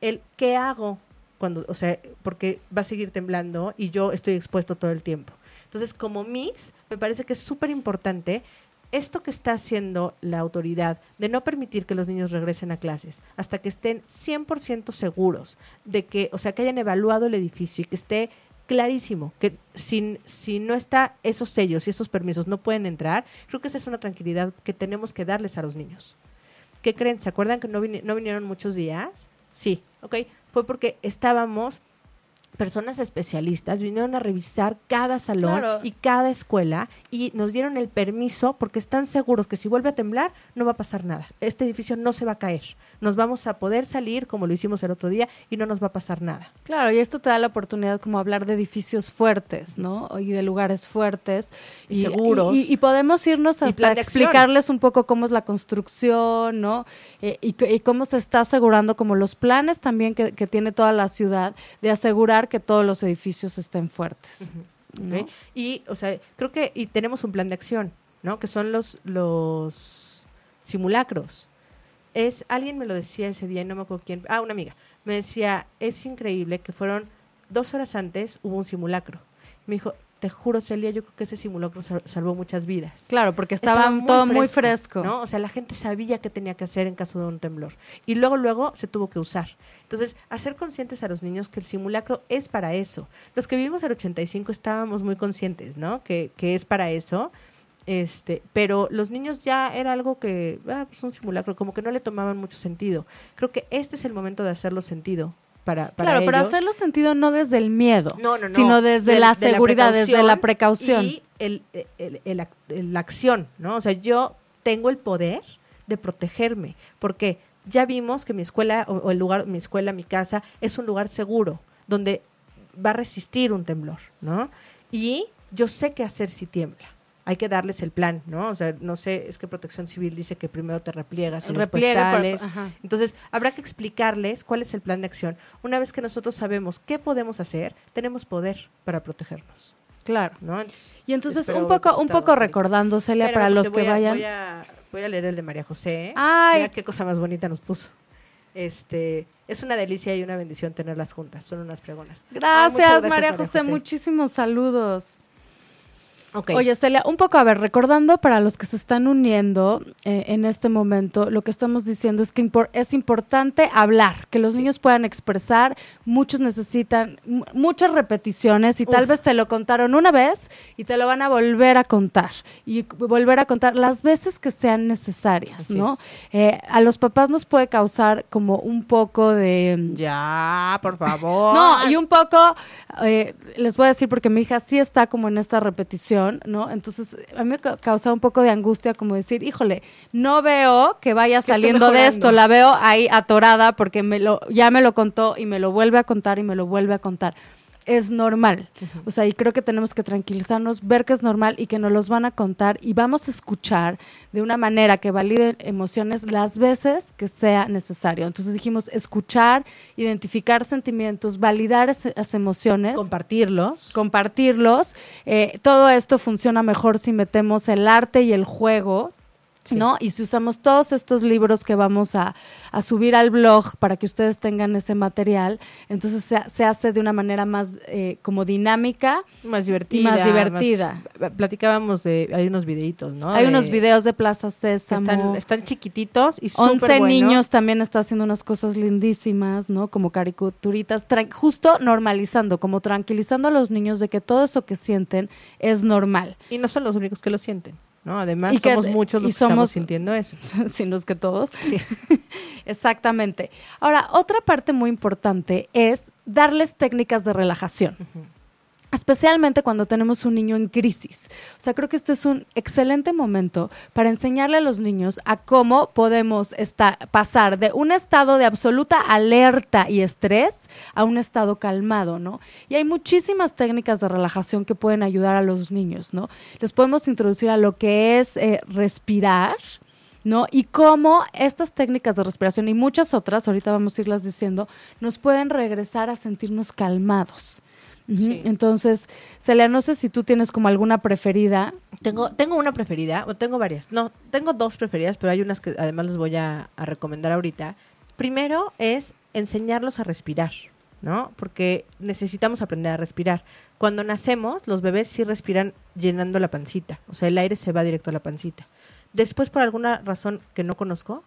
el qué hago cuando, o sea, porque va a seguir temblando y yo estoy expuesto todo el tiempo. Entonces, como Miss, me parece que es súper importante esto que está haciendo la autoridad de no permitir que los niños regresen a clases hasta que estén 100% seguros de que, o sea, que hayan evaluado el edificio y que esté clarísimo que sin, si no está esos sellos y esos permisos no pueden entrar, creo que esa es una tranquilidad que tenemos que darles a los niños. ¿Qué creen? ¿Se acuerdan que no, no vinieron muchos días? Sí, ok. Fue porque estábamos personas especialistas vinieron a revisar cada salón
Claro.
y cada escuela y nos dieron el permiso porque están seguros que si vuelve a temblar no va a pasar nada. Este edificio no se va a caer. Nos vamos a poder salir como lo hicimos el otro día y no nos va a pasar nada.
Claro, y esto te da la oportunidad como hablar de edificios fuertes, ¿no? Y de lugares fuertes.
Y seguros.
Y, y podemos irnos hasta explicarles un poco cómo es la construcción, ¿no? Eh, y, cómo se está asegurando, como los planes también que, que tiene toda la ciudad, de asegurar que todos los edificios estén fuertes.
Y, o sea, creo que y tenemos un plan de acción, ¿no? Que son los, los simulacros. Es, alguien me lo decía ese día y no me acuerdo quién, ah, una amiga, me decía, es increíble que fueron dos horas antes hubo un simulacro. Me dijo, te juro, Celia, yo creo que ese simulacro sal- salvó muchas vidas.
Claro, porque estaba, todo muy fresco.
¿no? O sea, la gente sabía qué tenía que hacer en caso de un temblor. Y luego, luego se tuvo que usar. Entonces, hacer conscientes a los niños que el simulacro es para eso. Los que vivimos el 85 estábamos muy conscientes, ¿no? Que, que es para eso. Este, pero los niños ya era algo que, ah, pues un simulacro, como que no le tomaban mucho sentido. Creo que este es el momento de hacerlo sentido para, para
Claro, pero
ellos.
hacerlo sentido no desde el miedo,
No, no, no.
sino desde la
de
seguridad, desde la
precaución. Y el, el- el ac- el- la acción, ¿no? O sea, yo tengo el poder de protegerme, porque ya vimos que mi escuela o, o el lugar, mi escuela, mi casa, es un lugar seguro, donde va a resistir un temblor, ¿no? Y yo sé qué hacer si tiembla. Hay que darles el plan, ¿no? O sea, no sé, es que Protección Civil dice que primero te repliegas y después
Repliega por-
sales. Entonces, habrá que explicarles cuál es el plan de acción. Una vez que nosotros sabemos qué podemos hacer, tenemos poder para protegernos,
Claro.
¿no? Entonces,
Y entonces un poco, un poco
Erika.
recordando, Celia,
Espérame,
para los que
a-
vayan.
voy a, voy a leer el de María José. ¿eh?
Ay.
Mira qué cosa más bonita nos puso. Este, es una delicia y una bendición tenerlas juntas. Son unas pregonas. Ay,
Gracias,
muchas gracias,
María José. Muchísimos saludos. Oye, Celia, un poco, a ver, recordando para los que se están uniendo eh, en este momento, lo que estamos diciendo es que impor- es importante hablar, que los niños puedan expresar, muchos necesitan mu- muchas repeticiones y tal vez te lo contaron una vez y te lo van a volver a contar y volver a contar las veces que sean necesarias,
Así
¿no? Eh, a los papás nos puede causar como un poco de...
ya, por favor.
No, y un poco, eh, les voy a decir porque mi hija sí está como en esta repetición, ¿no? Entonces, a mí me ca- causa un poco de angustia como decir, híjole, no veo que vaya saliendo de esto, la veo ahí atorada porque me lo, ya me lo contó y me lo vuelve a contar y me lo vuelve a contar. Es normal. O sea, y creo que tenemos que tranquilizarnos, ver que es normal y que nos los van a contar y vamos a escuchar de una manera que valide emociones las veces que sea necesario. Entonces dijimos escuchar, identificar sentimientos, validar esas emociones
compartirlos.
compartirlos. Eh, todo esto funciona mejor si metemos el arte y el juego.
Sí.
¿No? Y si usamos todos estos libros que vamos a, a subir al blog para que ustedes tengan ese material, entonces se, se hace de una manera más eh, como dinámica
más divertida.
más divertida.
más- platicábamos de, hay unos videitos, ¿no?
Hay
De-
unos videos de Plaza Sésamo.
están, están chiquititos y súper
11
buenos.
niños también está haciendo unas cosas lindísimas, ¿no? Como caricaturitas, justo normalizando, como tranquilizando a los niños de que todo eso que sienten es normal.
Y no son los únicos que lo sienten, ¿no? Además,
Y que-
somos muchos
y
los que estamos sintiendo eso.
sino es que todos. Exactamente. Ahora, otra parte muy importante es darles técnicas de relajación. Especialmente cuando tenemos un niño en crisis. O sea, creo que este es un excelente momento para enseñarle a los niños a cómo podemos estar, pasar de un estado de absoluta alerta y estrés a un estado calmado, ¿no? Y hay muchísimas técnicas de relajación que pueden ayudar a los niños, ¿no? Les podemos introducir a lo que es eh, respirar, ¿no? Y cómo estas técnicas de respiración y muchas otras, ahorita vamos a irlas diciendo, nos pueden regresar a sentirnos calmados.
Sí.
Entonces, Celia, no sé si tú tienes como alguna preferida.
Tengo, tengo una preferida, o tengo varias. No, tengo dos preferidas, pero hay unas que además les voy a, a recomendar ahorita. Primero es enseñarlos a respirar, ¿no? Porque necesitamos aprender a respirar. Cuando nacemos, los bebés sí respiran llenando la pancita, o sea, el aire se va directo a la pancita. Después, por alguna razón que no conozco,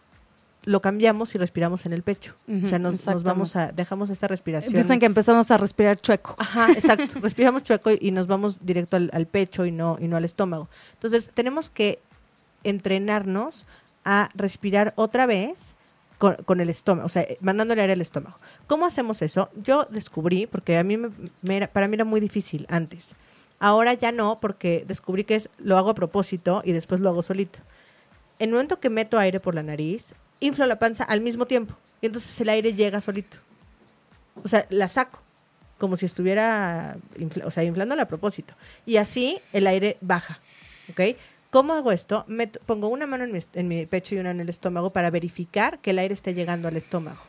lo cambiamos y respiramos en el pecho.
Ujú,
o sea, nos, nos vamos a, dejamos esta respiración.
Dicen que empezamos a respirar chueco.
Ajá, exacto. Respiramos chueco y, y nos vamos directo al, al pecho y no, y no al estómago. Entonces, tenemos que entrenarnos a respirar otra vez con, con el estómago, o sea, mandándole aire al estómago. ¿Cómo hacemos eso? Yo descubrí, porque a mí me, me era- para mí era muy difícil antes. Ahora ya no, porque descubrí que es lo hago a propósito y después lo hago solito. En el momento que meto aire por la nariz, inflo la panza al mismo tiempo. Y entonces el aire llega solito. O sea, la saco. Como si estuviera infla- o sea, inflándola a propósito. Y así el aire baja. ¿Ok? ¿Cómo hago esto? Meto- pongo una mano en mi, en mi pecho y una en el estómago para verificar que el aire esté llegando al estómago.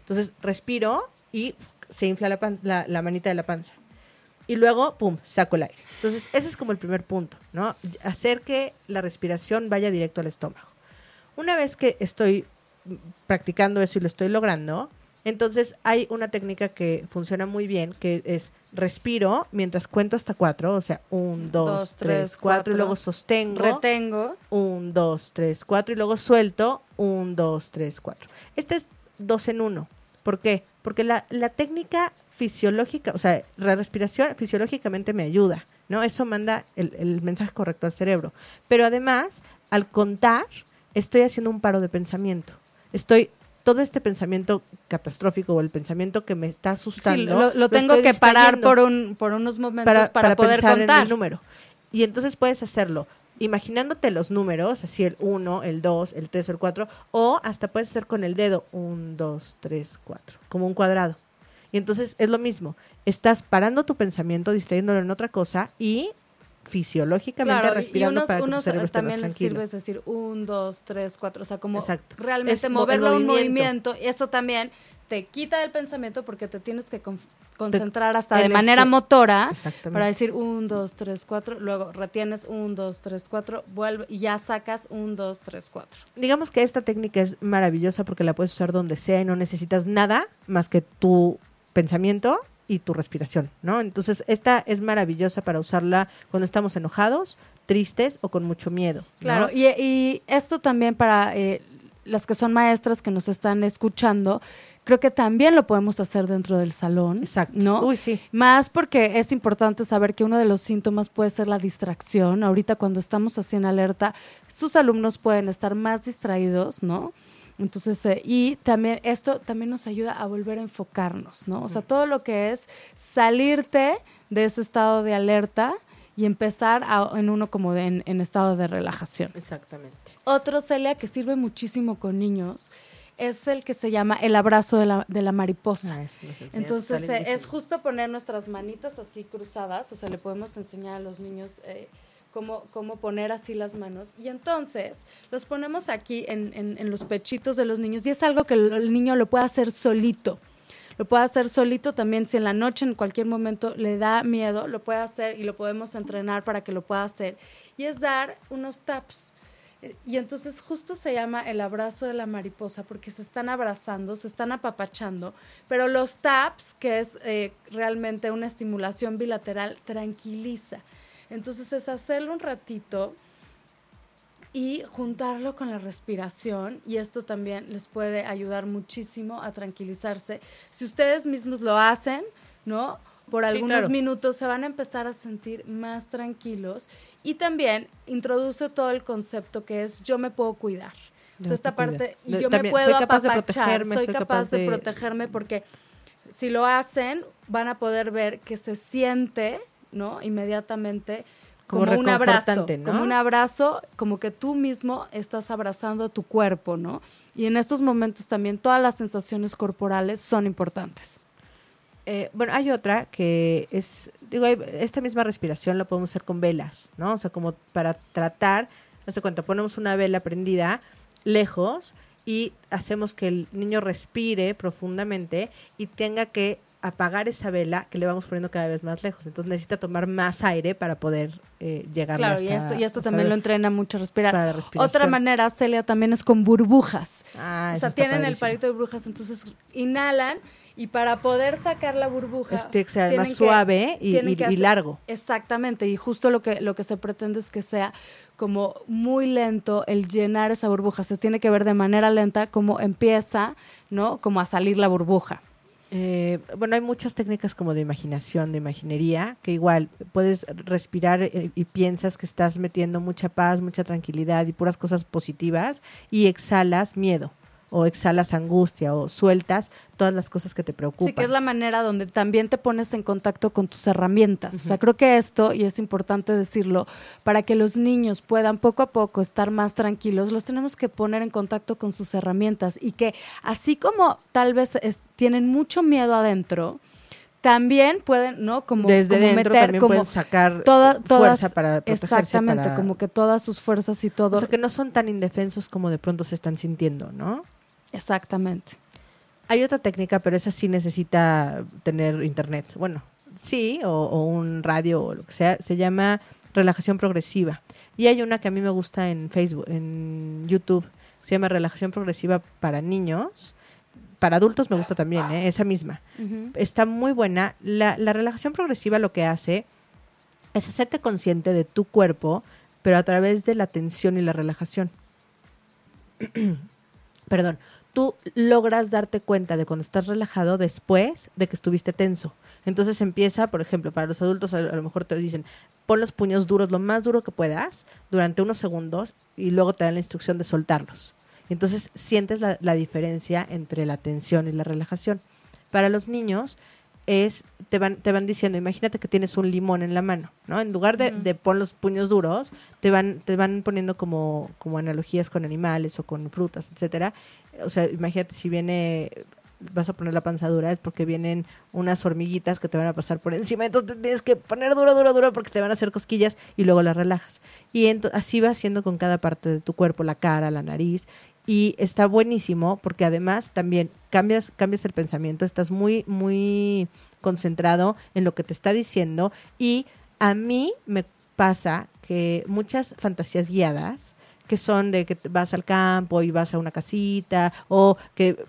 Entonces respiro y se infla la, la, la manita de la panza. Y luego, pum, saco el aire. Entonces, ese es como el primer punto, ¿no? Hacer que la respiración vaya directo al estómago. Una vez que estoy practicando eso y lo estoy logrando, Entonces hay una técnica que funciona muy bien, que es respiro mientras cuento hasta cuatro, o sea, un, dos,
Dos,
tres,
tres,
cuatro, y luego sostengo,
Retengo.
un, dos, tres, cuatro, y luego suelto, un, dos, tres, cuatro. Este es dos en uno. ¿Por qué? Porque la, la técnica fisiológica, o sea, la respiración fisiológicamente me ayuda, ¿no? Eso manda el, el mensaje correcto al cerebro. Pero además, al contar, estoy haciendo un paro de pensamiento. Estoy, todo este pensamiento catastrófico o el pensamiento que me está asustando.
Sí, lo, lo tengo que parar por, un, por unos momentos para, poder
pensar en
contar.
el número. Y entonces puedes hacerlo imaginándote los números, así el 1, el 2, el 3, el 4, o hasta puedes hacer con el dedo 1, 2, 3, 4, como un cuadrado. Y entonces es lo mismo, estás parando tu pensamiento, distrayéndolo en otra cosa y fisiológicamente
Claro,
respirando
y unos,
para que tu
unos,
cerebro
eh,
esté más
también les
tranquilo.
sirve es decir un, dos, tres, cuatro, o sea, como
Exacto.
realmente
Es mo- el
moverlo a un
movimiento.
Eso también te quita del pensamiento porque te tienes que con- concentrar hasta de manera
este-
motora para decir un, dos, tres, cuatro, luego retienes un, dos, tres, cuatro, vuelve y ya sacas un, dos, tres, cuatro.
digamos que esta técnica es maravillosa porque la puedes usar donde sea y no necesitas nada más que tu pensamiento y tu respiración, ¿no? Entonces, esta es maravillosa para usarla cuando estamos enojados, tristes o con mucho miedo. ¿no?
Claro, y, y esto también para eh, las que son maestras que nos están escuchando, creo que también lo podemos hacer dentro del salón.
Exacto.
¿no?
Uy, sí.
Más porque es importante saber que uno de los síntomas puede ser la distracción. Ahorita cuando estamos así en alerta, sus alumnos pueden estar más distraídos, ¿no? Entonces, eh, y también esto también nos ayuda a volver a enfocarnos, ¿no? O sea, todo lo que es salirte de ese estado de alerta y empezar a- en uno como de- en, en estado de relajación.
Exactamente.
Otro, Celia, que sirve muchísimo con niños, es el que se llama el abrazo de la, de la mariposa.
Ah, es- nos enseñaste,
Entonces eh, es justo poner nuestras manitas así cruzadas, o sea, le podemos enseñar a los niños eh, cómo, cómo poner así las manos. Y entonces los ponemos aquí en, en- los pechitos de los niños y es algo que el, el niño lo puede hacer solito. Lo puede hacer solito también si en la noche en cualquier momento le da miedo, lo puede hacer y lo podemos entrenar para que lo pueda hacer. Y es dar unos taps. Eh, Y entonces justo se llama el abrazo de la mariposa porque se están abrazando, se están apapachando, pero los taps, que es eh, realmente una estimulación bilateral, tranquiliza. Entonces es hacerlo un ratito y juntarlo con la respiración y esto también les puede ayudar muchísimo a tranquilizarse. Si ustedes mismos lo hacen, ¿no? Por
Sí,
algunos
claro.
minutos se van a empezar a sentir más tranquilos y también introduce todo el concepto que es yo me puedo cuidar. O sea, esta parte y
De-
yo me puedo
soy capaz de
apapachar,
protegerme,
soy
soy
capaz
capaz
de
de-
protegerme porque si lo hacen van a poder ver que se siente, ¿no? Inmediatamente
Como
como, un abrazo,
¿no?
como un abrazo, como que tú mismo estás abrazando tu cuerpo, ¿no? Y en estos momentos también todas las sensaciones corporales son importantes.
Eh, bueno, hay otra que es, digo, esta misma respiración la podemos hacer con velas, ¿no? O sea, como para tratar, hazte cuenta, ponemos una vela prendida lejos y hacemos que el niño respire profundamente y tenga que apagar esa vela que le vamos poniendo cada vez más lejos. Entonces necesita tomar más aire para poder eh, llegar
Claro, y esto, y esto también lo entrena mucho a respirar.
Para la respiración.
Otra manera, Celia, también es con burbujas.
Ah,
o sea, tienen el palito de burbujas, entonces inhalan y para poder sacar la burbuja.
Tiene que ser más suave y, largo.
Exactamente, y justo lo que, lo que se pretende es que sea como muy lento el llenar esa burbuja. Se tiene que ver de manera lenta cómo empieza, ¿no? Como a salir la burbuja.
Eh, bueno, hay muchas técnicas como de imaginación, de imaginería, que igual puedes respirar eh, y piensas que estás metiendo mucha paz, mucha tranquilidad y puras cosas positivas y exhalas miedo o exhalas angustia o sueltas todas las cosas que te preocupan.
Sí, que es la manera donde también te pones en contacto con tus herramientas. O sea, creo que esto, y es importante decirlo, para que los niños puedan poco a poco estar más tranquilos, los tenemos que poner en contacto con sus herramientas y que así como tal vez es- tienen mucho miedo adentro, también pueden, ¿no? Como,
Desde
como
dentro
meter
también
como
puedes sacar
toda- todas-
fuerza para protegerse.
exactamente,
para-
como que todas sus fuerzas y todo.
O sea, que no son tan indefensos como de pronto se están sintiendo, ¿no?
Exactamente.
Hay otra técnica, pero esa sí necesita tener internet. Bueno, sí, o, o un radio o lo que sea. Se llama relajación progresiva. Y hay una que a mí me gusta en Facebook, en YouTube. Se llama relajación progresiva para niños. para adultos me gusta también, ¿eh? esa misma. Está muy buena. La, la relajación progresiva lo que hace es hacerte consciente de tu cuerpo, pero a través de la tensión y la relajación. Perdón, tú logras darte cuenta de cuando estás relajado después de que estuviste tenso. Entonces empieza, por ejemplo, para los adultos a, lo mejor te dicen, pon los puños duros lo más duro que puedas durante unos segundos y luego te dan la instrucción de soltarlos. Entonces sientes la, la diferencia entre la tensión y la relajación. Para los niños es, te van, te van diciendo, imagínate que tienes un limón en la mano, ¿no? En lugar de, de pon los puños duros, te van, te van poniendo como, como analogías con animales o con frutas, etcétera. O sea, imagínate si viene vas a poner la panzadura es porque vienen unas hormiguitas que te van a pasar por encima, entonces tienes que poner duro, duro, duro porque te van a hacer cosquillas y luego las relajas. Y así va haciendo con cada parte de tu cuerpo, la cara, la nariz, y está buenísimo porque además también cambias, cambias el pensamiento, estás muy, muy concentrado en lo que te está diciendo y a mí me pasa que muchas fantasías guiadas que son de que vas al campo y vas a una casita o que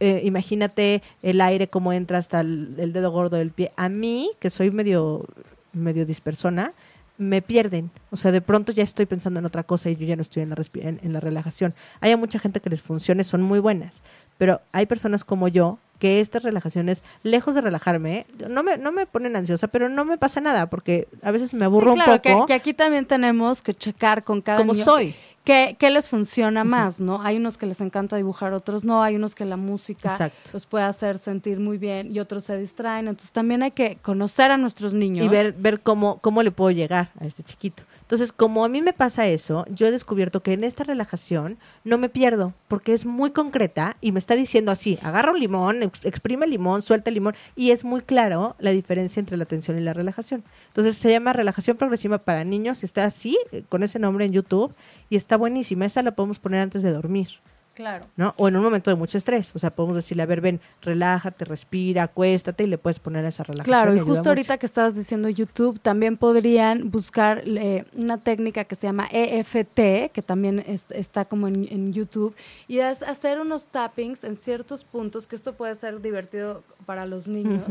eh, imagínate el aire como entra hasta el, el, dedo gordo del pie. A mí, que soy medio, medio dispersona, me pierden. O sea, de pronto ya estoy pensando en otra cosa y yo ya no estoy en la, en, en la relajación. Hay mucha gente que les funcione, son muy buenas, pero hay personas como yo que estas relajaciones, lejos de relajarme, no me, no me ponen ansiosa, pero no me pasa nada, porque a veces me aburro
Sí, claro,
un poco.
Que, que aquí también tenemos que checar con cada
como soy.
Qué, qué les funciona más, ¿no? Hay unos que les encanta dibujar, otros no, hay unos que la música
Exacto.
los puede hacer sentir muy bien y otros se distraen, entonces también hay que conocer a nuestros niños.
y ver, ver cómo, cómo le puedo llegar a este chiquito. Entonces, como a mí me pasa eso, yo he descubierto que en esta relajación no me pierdo, porque es muy concreta y me está diciendo así, agarra un limón, ex- exprime el limón, suelta el limón, y es muy claro la diferencia entre la tensión y la relajación. Entonces, se llama relajación progresiva para niños, está así, eh, con ese nombre en YouTube, y está buenísima. Esa la podemos poner antes de dormir.
Claro.
¿no? O en un momento de mucho estrés. O sea, podemos decirle, a ver, ven, relájate, respira, acuéstate y le puedes poner esa relajación.
Claro, y justo
mucho.
ahorita que estabas diciendo YouTube, también podrían buscar eh, una técnica que se llama EFT, que también es- está como en, en YouTube, y es hacer unos tappings en ciertos puntos, que esto puede ser divertido para los niños,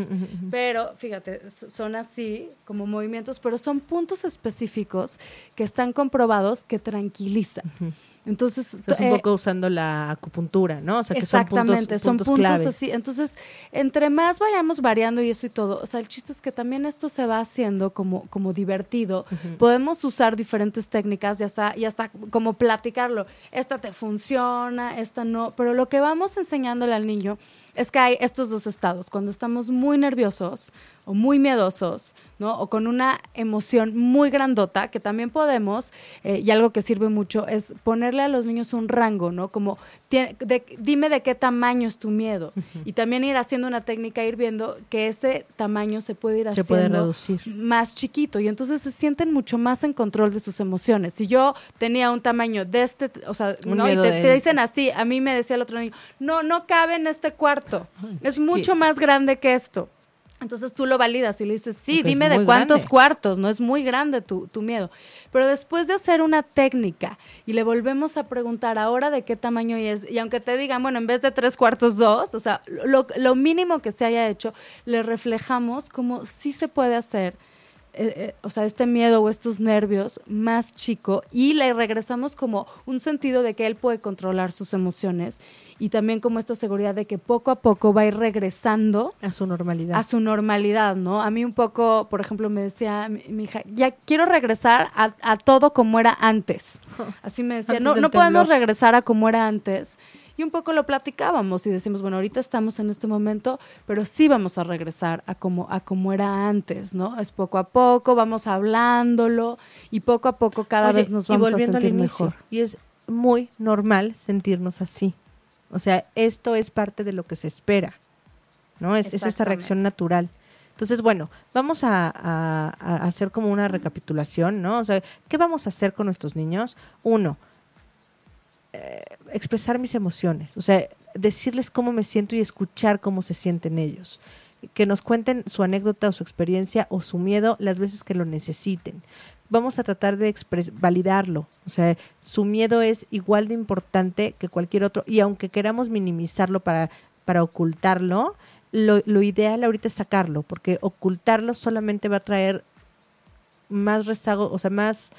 pero fíjate, son así como movimientos, pero son puntos específicos que están comprobados que tranquilizan. Entonces,
O sea, es un
eh,
poco usando la acupuntura, ¿no? O sea, que
Exactamente,
son puntos,
son puntos
clave.
así. Entonces, entre más vayamos variando y eso y todo, o sea, el chiste es que también esto se va haciendo como, como divertido. Podemos usar diferentes técnicas y hasta, y hasta como platicarlo. Esta te funciona, esta no. Pero lo que vamos enseñándole al niño es que hay estos dos estados. Cuando estamos muy nerviosos o muy miedosos, ¿no? O con una emoción muy grandota, que también podemos, eh, y algo que sirve mucho, es ponerle a los niños un rango, ¿no? Como, tiene- de- dime de qué tamaño es tu miedo. Y también ir haciendo una técnica, ir viendo que ese tamaño se puede ir
Se
haciendo
puede reducir.
más chiquito. Y entonces se sienten mucho más en control de sus emociones. Si yo tenía un tamaño de este, o sea,
Un
¿no? y te, te dicen así, a mí me decía el otro niño, no, no cabe en este cuarto. Es mucho más grande que esto. Entonces tú lo validas y le dices, sí,
Porque
dime de cuántos
grande.
cuartos, no es muy grande tu, tu miedo. Pero después de hacer una técnica y le volvemos a preguntar ahora de qué tamaño es, y aunque te digan, bueno, en vez de tres cuartos, dos, o sea, lo, lo mínimo que se haya hecho, le reflejamos como sí se puede hacer. Eh, eh, o sea, este miedo o estos nervios más chico y le regresamos como un sentido de que él puede controlar sus emociones y también como esta seguridad de que poco a poco va a ir regresando
A su normalidad.
a su normalidad, ¿no? A mí un poco, por ejemplo, me decía mi, mi hija, ya quiero regresar a, a todo como era antes. Así me decía,
Antes
no, no podemos regresar a como era antes. Y un poco lo platicábamos y decimos, bueno, ahorita estamos en este momento, pero sí vamos a regresar a como, a como era antes, ¿no? Es poco a poco, vamos hablándolo y poco a poco cada
Oye,
vez nos
y
vamos a
volviendo al
sentir
inicio,
mejor.
Y es muy normal sentirnos así. O sea, esto es parte de lo que se espera, ¿no? Es, es
Exactamente.
reacción natural. Entonces, bueno, vamos a, a- a hacer como una recapitulación, ¿no? O sea, ¿qué vamos a hacer con nuestros niños? Uno, eh, expresar mis emociones, o sea, decirles cómo me siento y escuchar cómo se sienten ellos. Que nos cuenten su anécdota o su experiencia o su miedo las veces que lo necesiten. Vamos a tratar de validarlo. O sea, su miedo es igual de importante que cualquier otro y aunque queramos minimizarlo para para ocultarlo, lo, lo ideal ahorita es sacarlo, porque ocultarlo solamente va a traer más rezago, o sea, más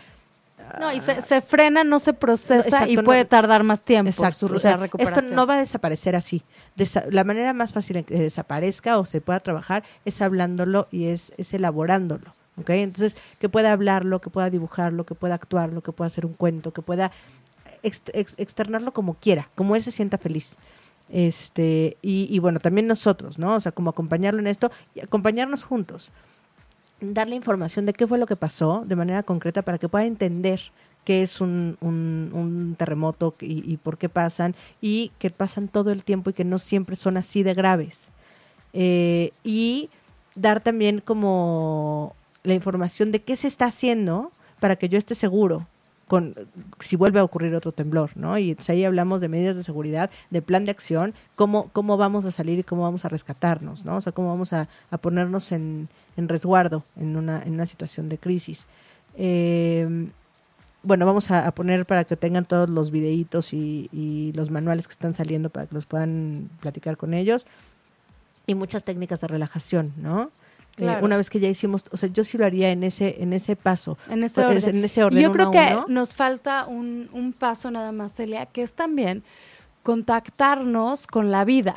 no, y se, se frena, no se procesa
Exacto,
y
no-
puede tardar más tiempo
Exacto,
su
o sea, esto no va a desaparecer así. Desa- la manera más fácil en que desaparezca o se pueda trabajar es hablándolo y es, es elaborándolo. ¿ok? Entonces, que pueda hablarlo, que pueda dibujarlo, que pueda actuarlo, que pueda hacer un cuento, que pueda ex- ex- externarlo como quiera, como él se sienta feliz. Este, y, y bueno, también nosotros, ¿no? O sea, como acompañarlo en esto y acompañarnos juntos. Darle información de qué fue lo que pasó de manera concreta para que pueda entender qué es un, un- terremoto y, y por qué pasan y que pasan todo el tiempo y que no siempre son así de graves. Eh, y dar también como la información de qué se está haciendo para que yo esté seguro con si vuelve a ocurrir otro temblor, ¿no? Y ahí hablamos de medidas de seguridad, de plan de acción, cómo, cómo vamos a salir y cómo vamos a rescatarnos, ¿no? O sea, cómo vamos a, a ponernos en, en resguardo en una, en una situación de crisis. Eh, bueno, vamos a, poner para que tengan todos los videitos y los manuales que están saliendo para que los puedan platicar con ellos. Y muchas técnicas de relajación, ¿no? Eh, una vez que ya hicimos, o sea, yo sí lo haría en ese, en ese paso.
En ese orden.
es en ese orden
Y yo creo que
uno.
nos falta un, un paso nada más, Celia, que es también contactarnos con la vida.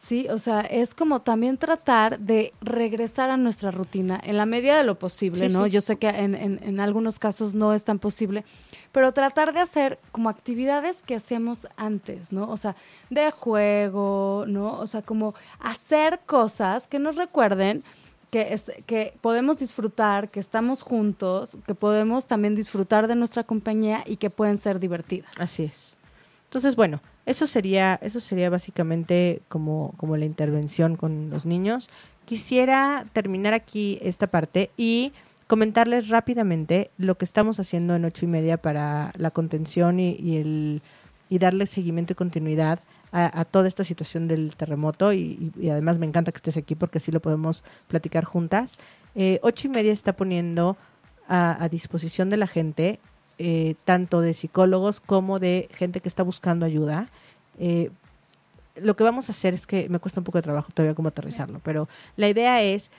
Sí, o sea, es como también tratar de regresar a nuestra rutina en la medida de lo posible,
Sí,
¿no?
sí.
Yo sé que en, en- en algunos casos no es tan posible, pero tratar de hacer como actividades que hacíamos antes, ¿no? O sea, de juego, ¿no? O sea, como hacer cosas que nos recuerden que, es- que podemos disfrutar, que estamos juntos, que podemos también disfrutar de nuestra compañía y que pueden ser divertidas.
Así es. Entonces, bueno, eso sería, eso sería básicamente como, como la intervención con los niños. Quisiera terminar aquí esta parte y comentarles rápidamente lo que estamos haciendo en ocho y media para la contención y, y el y darle seguimiento y continuidad a, toda esta situación del terremoto y, además me encanta que estés aquí porque así lo podemos platicar juntas. Eh, ocho y media está poniendo a, disposición de la gente eh, tanto de psicólogos como de gente que está buscando ayuda. Eh, lo que vamos a hacer es que me cuesta un poco de trabajo todavía como aterrizarlo, pero la idea es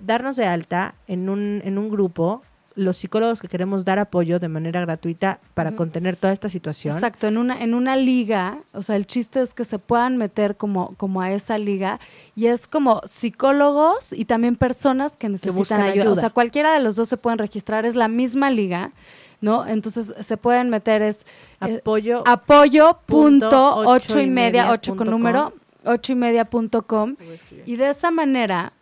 darnos de alta en un, en un grupo los psicólogos que queremos dar apoyo de manera gratuita para contener toda esta situación.
Exacto, en una, en una liga, o sea, el chiste es que se puedan meter como, como a esa liga y es como psicólogos y también personas que necesitan ayuda. O sea, cualquiera de los dos se pueden registrar, es la misma liga, ¿no? Entonces se pueden meter, es eh,
Apoyo.
apoyo punto
punto
ocho y media, ocho con número, ocho y media punto com. Y de esa manera,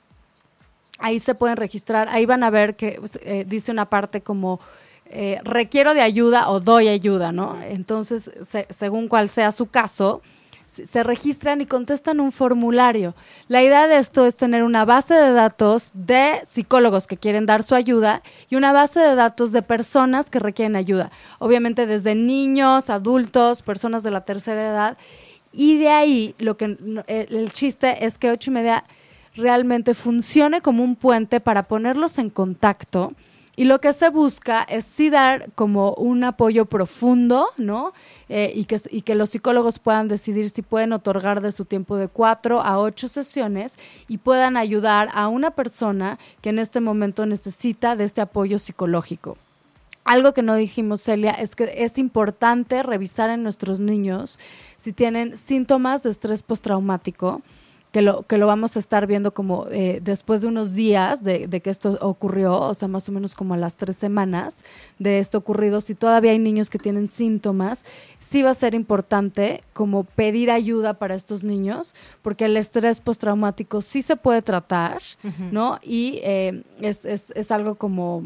ahí se pueden registrar, ahí van a ver que pues, eh, dice una parte como eh, requiero de ayuda o doy ayuda, ¿no? Entonces, se- según cuál sea su caso, se registran y contestan un formulario. La idea de esto es tener una base de datos de psicólogos que quieren dar su ayuda y una base de datos de personas que requieren ayuda. Obviamente desde niños, adultos, personas de la tercera edad. Y de ahí, lo que el, el chiste es que ocho y media realmente funcione como un puente para ponerlos en contacto. Y lo que se busca es sí dar como un apoyo profundo, ¿no? Eh, y, que, y que los psicólogos puedan decidir si pueden otorgar de su tiempo de cuatro a ocho sesiones y puedan ayudar a una persona que en este momento necesita de este apoyo psicológico. Algo que no dijimos, Celia, es que es importante revisar en nuestros niños si tienen síntomas de estrés postraumático, que lo, que lo vamos a estar viendo como eh, después de unos días de, de que esto ocurrió, o sea, más o menos como a las tres semanas de esto ocurrido, si todavía hay niños que tienen síntomas, sí va a ser importante como pedir ayuda para estos niños, porque el estrés postraumático sí se puede tratar, ¿no? Y eh, es, es, es algo como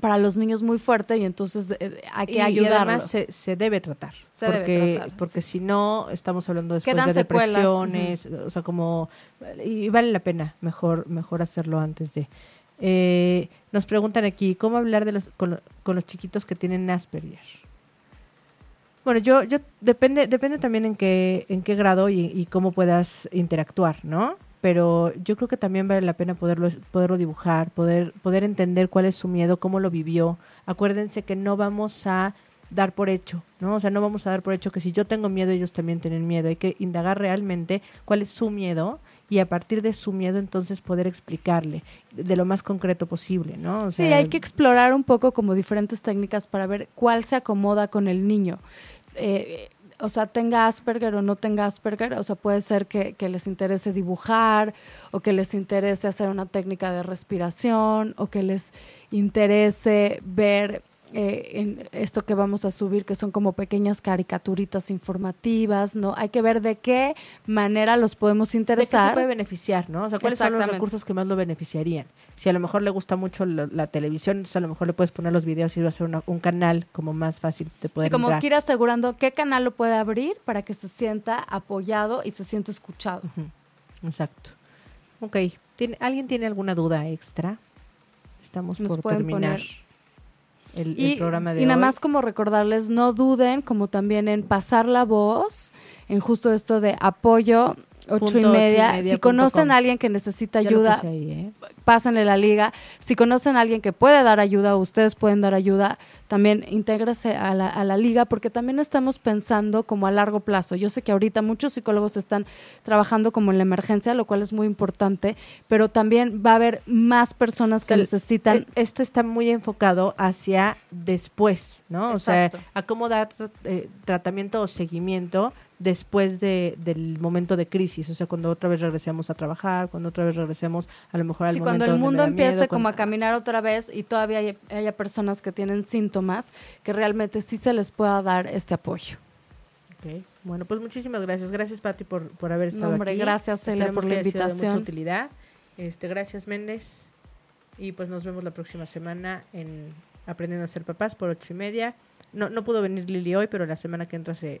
para los niños muy fuerte y entonces eh, hay que
y, y
ayudarlos.
además se, se debe tratar.
Se debe
porque
tratar,
porque
sí.
si no, estamos hablando después
Quedan
de depresiones, o sea, como... Y vale la pena mejor, mejor hacerlo antes de... Eh, nos preguntan aquí, ¿cómo hablar de los, con, con los chiquitos que tienen Asperger? Bueno, yo, yo depende, depende también en qué, en qué grado y, y cómo puedas interactuar, ¿no? Pero yo creo que también vale la pena poderlo, poderlo dibujar, poder, poder entender cuál es su miedo, cómo lo vivió. Acuérdense que no vamos a dar por hecho, ¿no? O sea, no vamos a dar por hecho que si yo tengo miedo, ellos también tienen miedo. Hay que indagar realmente cuál es su miedo y a partir de su miedo entonces poder explicarle de lo más concreto posible, ¿no? O
sí, hay que explorar un poco como diferentes técnicas para ver cuál se acomoda con el niño. Eh, o sea, tenga Asperger o no tenga Asperger, o sea, puede ser que, que, les interese dibujar o que les interese hacer una técnica de respiración o que les interese ver eh, en esto que vamos a subir, que son como pequeñas caricaturitas informativas, ¿no? Hay que ver de qué manera los podemos interesar.
De qué se puede beneficiar, ¿no? O sea, ¿cuáles son los recursos que más lo beneficiarían? Si a lo mejor le gusta mucho la, televisión, entonces a lo mejor le puedes poner los videos y va a ser un canal como más fácil de poder
Sí, como que ir asegurando qué canal lo puede abrir para que se sienta apoyado y se sienta escuchado.
Exacto. Ok. ¿Tiene, ¿Alguien tiene alguna duda extra? Estamos por terminar el, programa de
y nada más como recordarles, no duden como también en pasar la voz, en justo esto de apoyo ocho y, media. Si conocen a alguien que necesita ayuda, ¿eh? pásenle la liga. Si conocen a alguien que puede dar ayuda, ustedes pueden dar ayuda, también intégrese a la, a la liga, porque también estamos pensando como a largo plazo. Yo sé que ahorita muchos psicólogos están trabajando como en la emergencia, lo cual es muy importante, pero también va a haber más personas que necesitan.
E, esto está muy enfocado hacia después, ¿no? O sea, a cómo dar eh, tratamiento o seguimiento después de, del momento de crisis, o sea, cuando otra vez regresemos a trabajar, cuando otra vez regresemos a lo mejor al
sí, cuando el mundo empiece como a caminar otra vez y todavía haya, personas que tienen síntomas, que realmente sí se les pueda dar este apoyo.
Okay. Bueno, pues muchísimas gracias. Gracias, Pati, por, por haber estado
hombre,
aquí.
Gracias, Celia, por la invitación.
mucha utilidad. Este, gracias, Méndez. Y pues nos vemos la próxima semana en Aprendiendo a ser papás por ocho y media. No, no pudo venir Lili hoy, pero la semana que entra se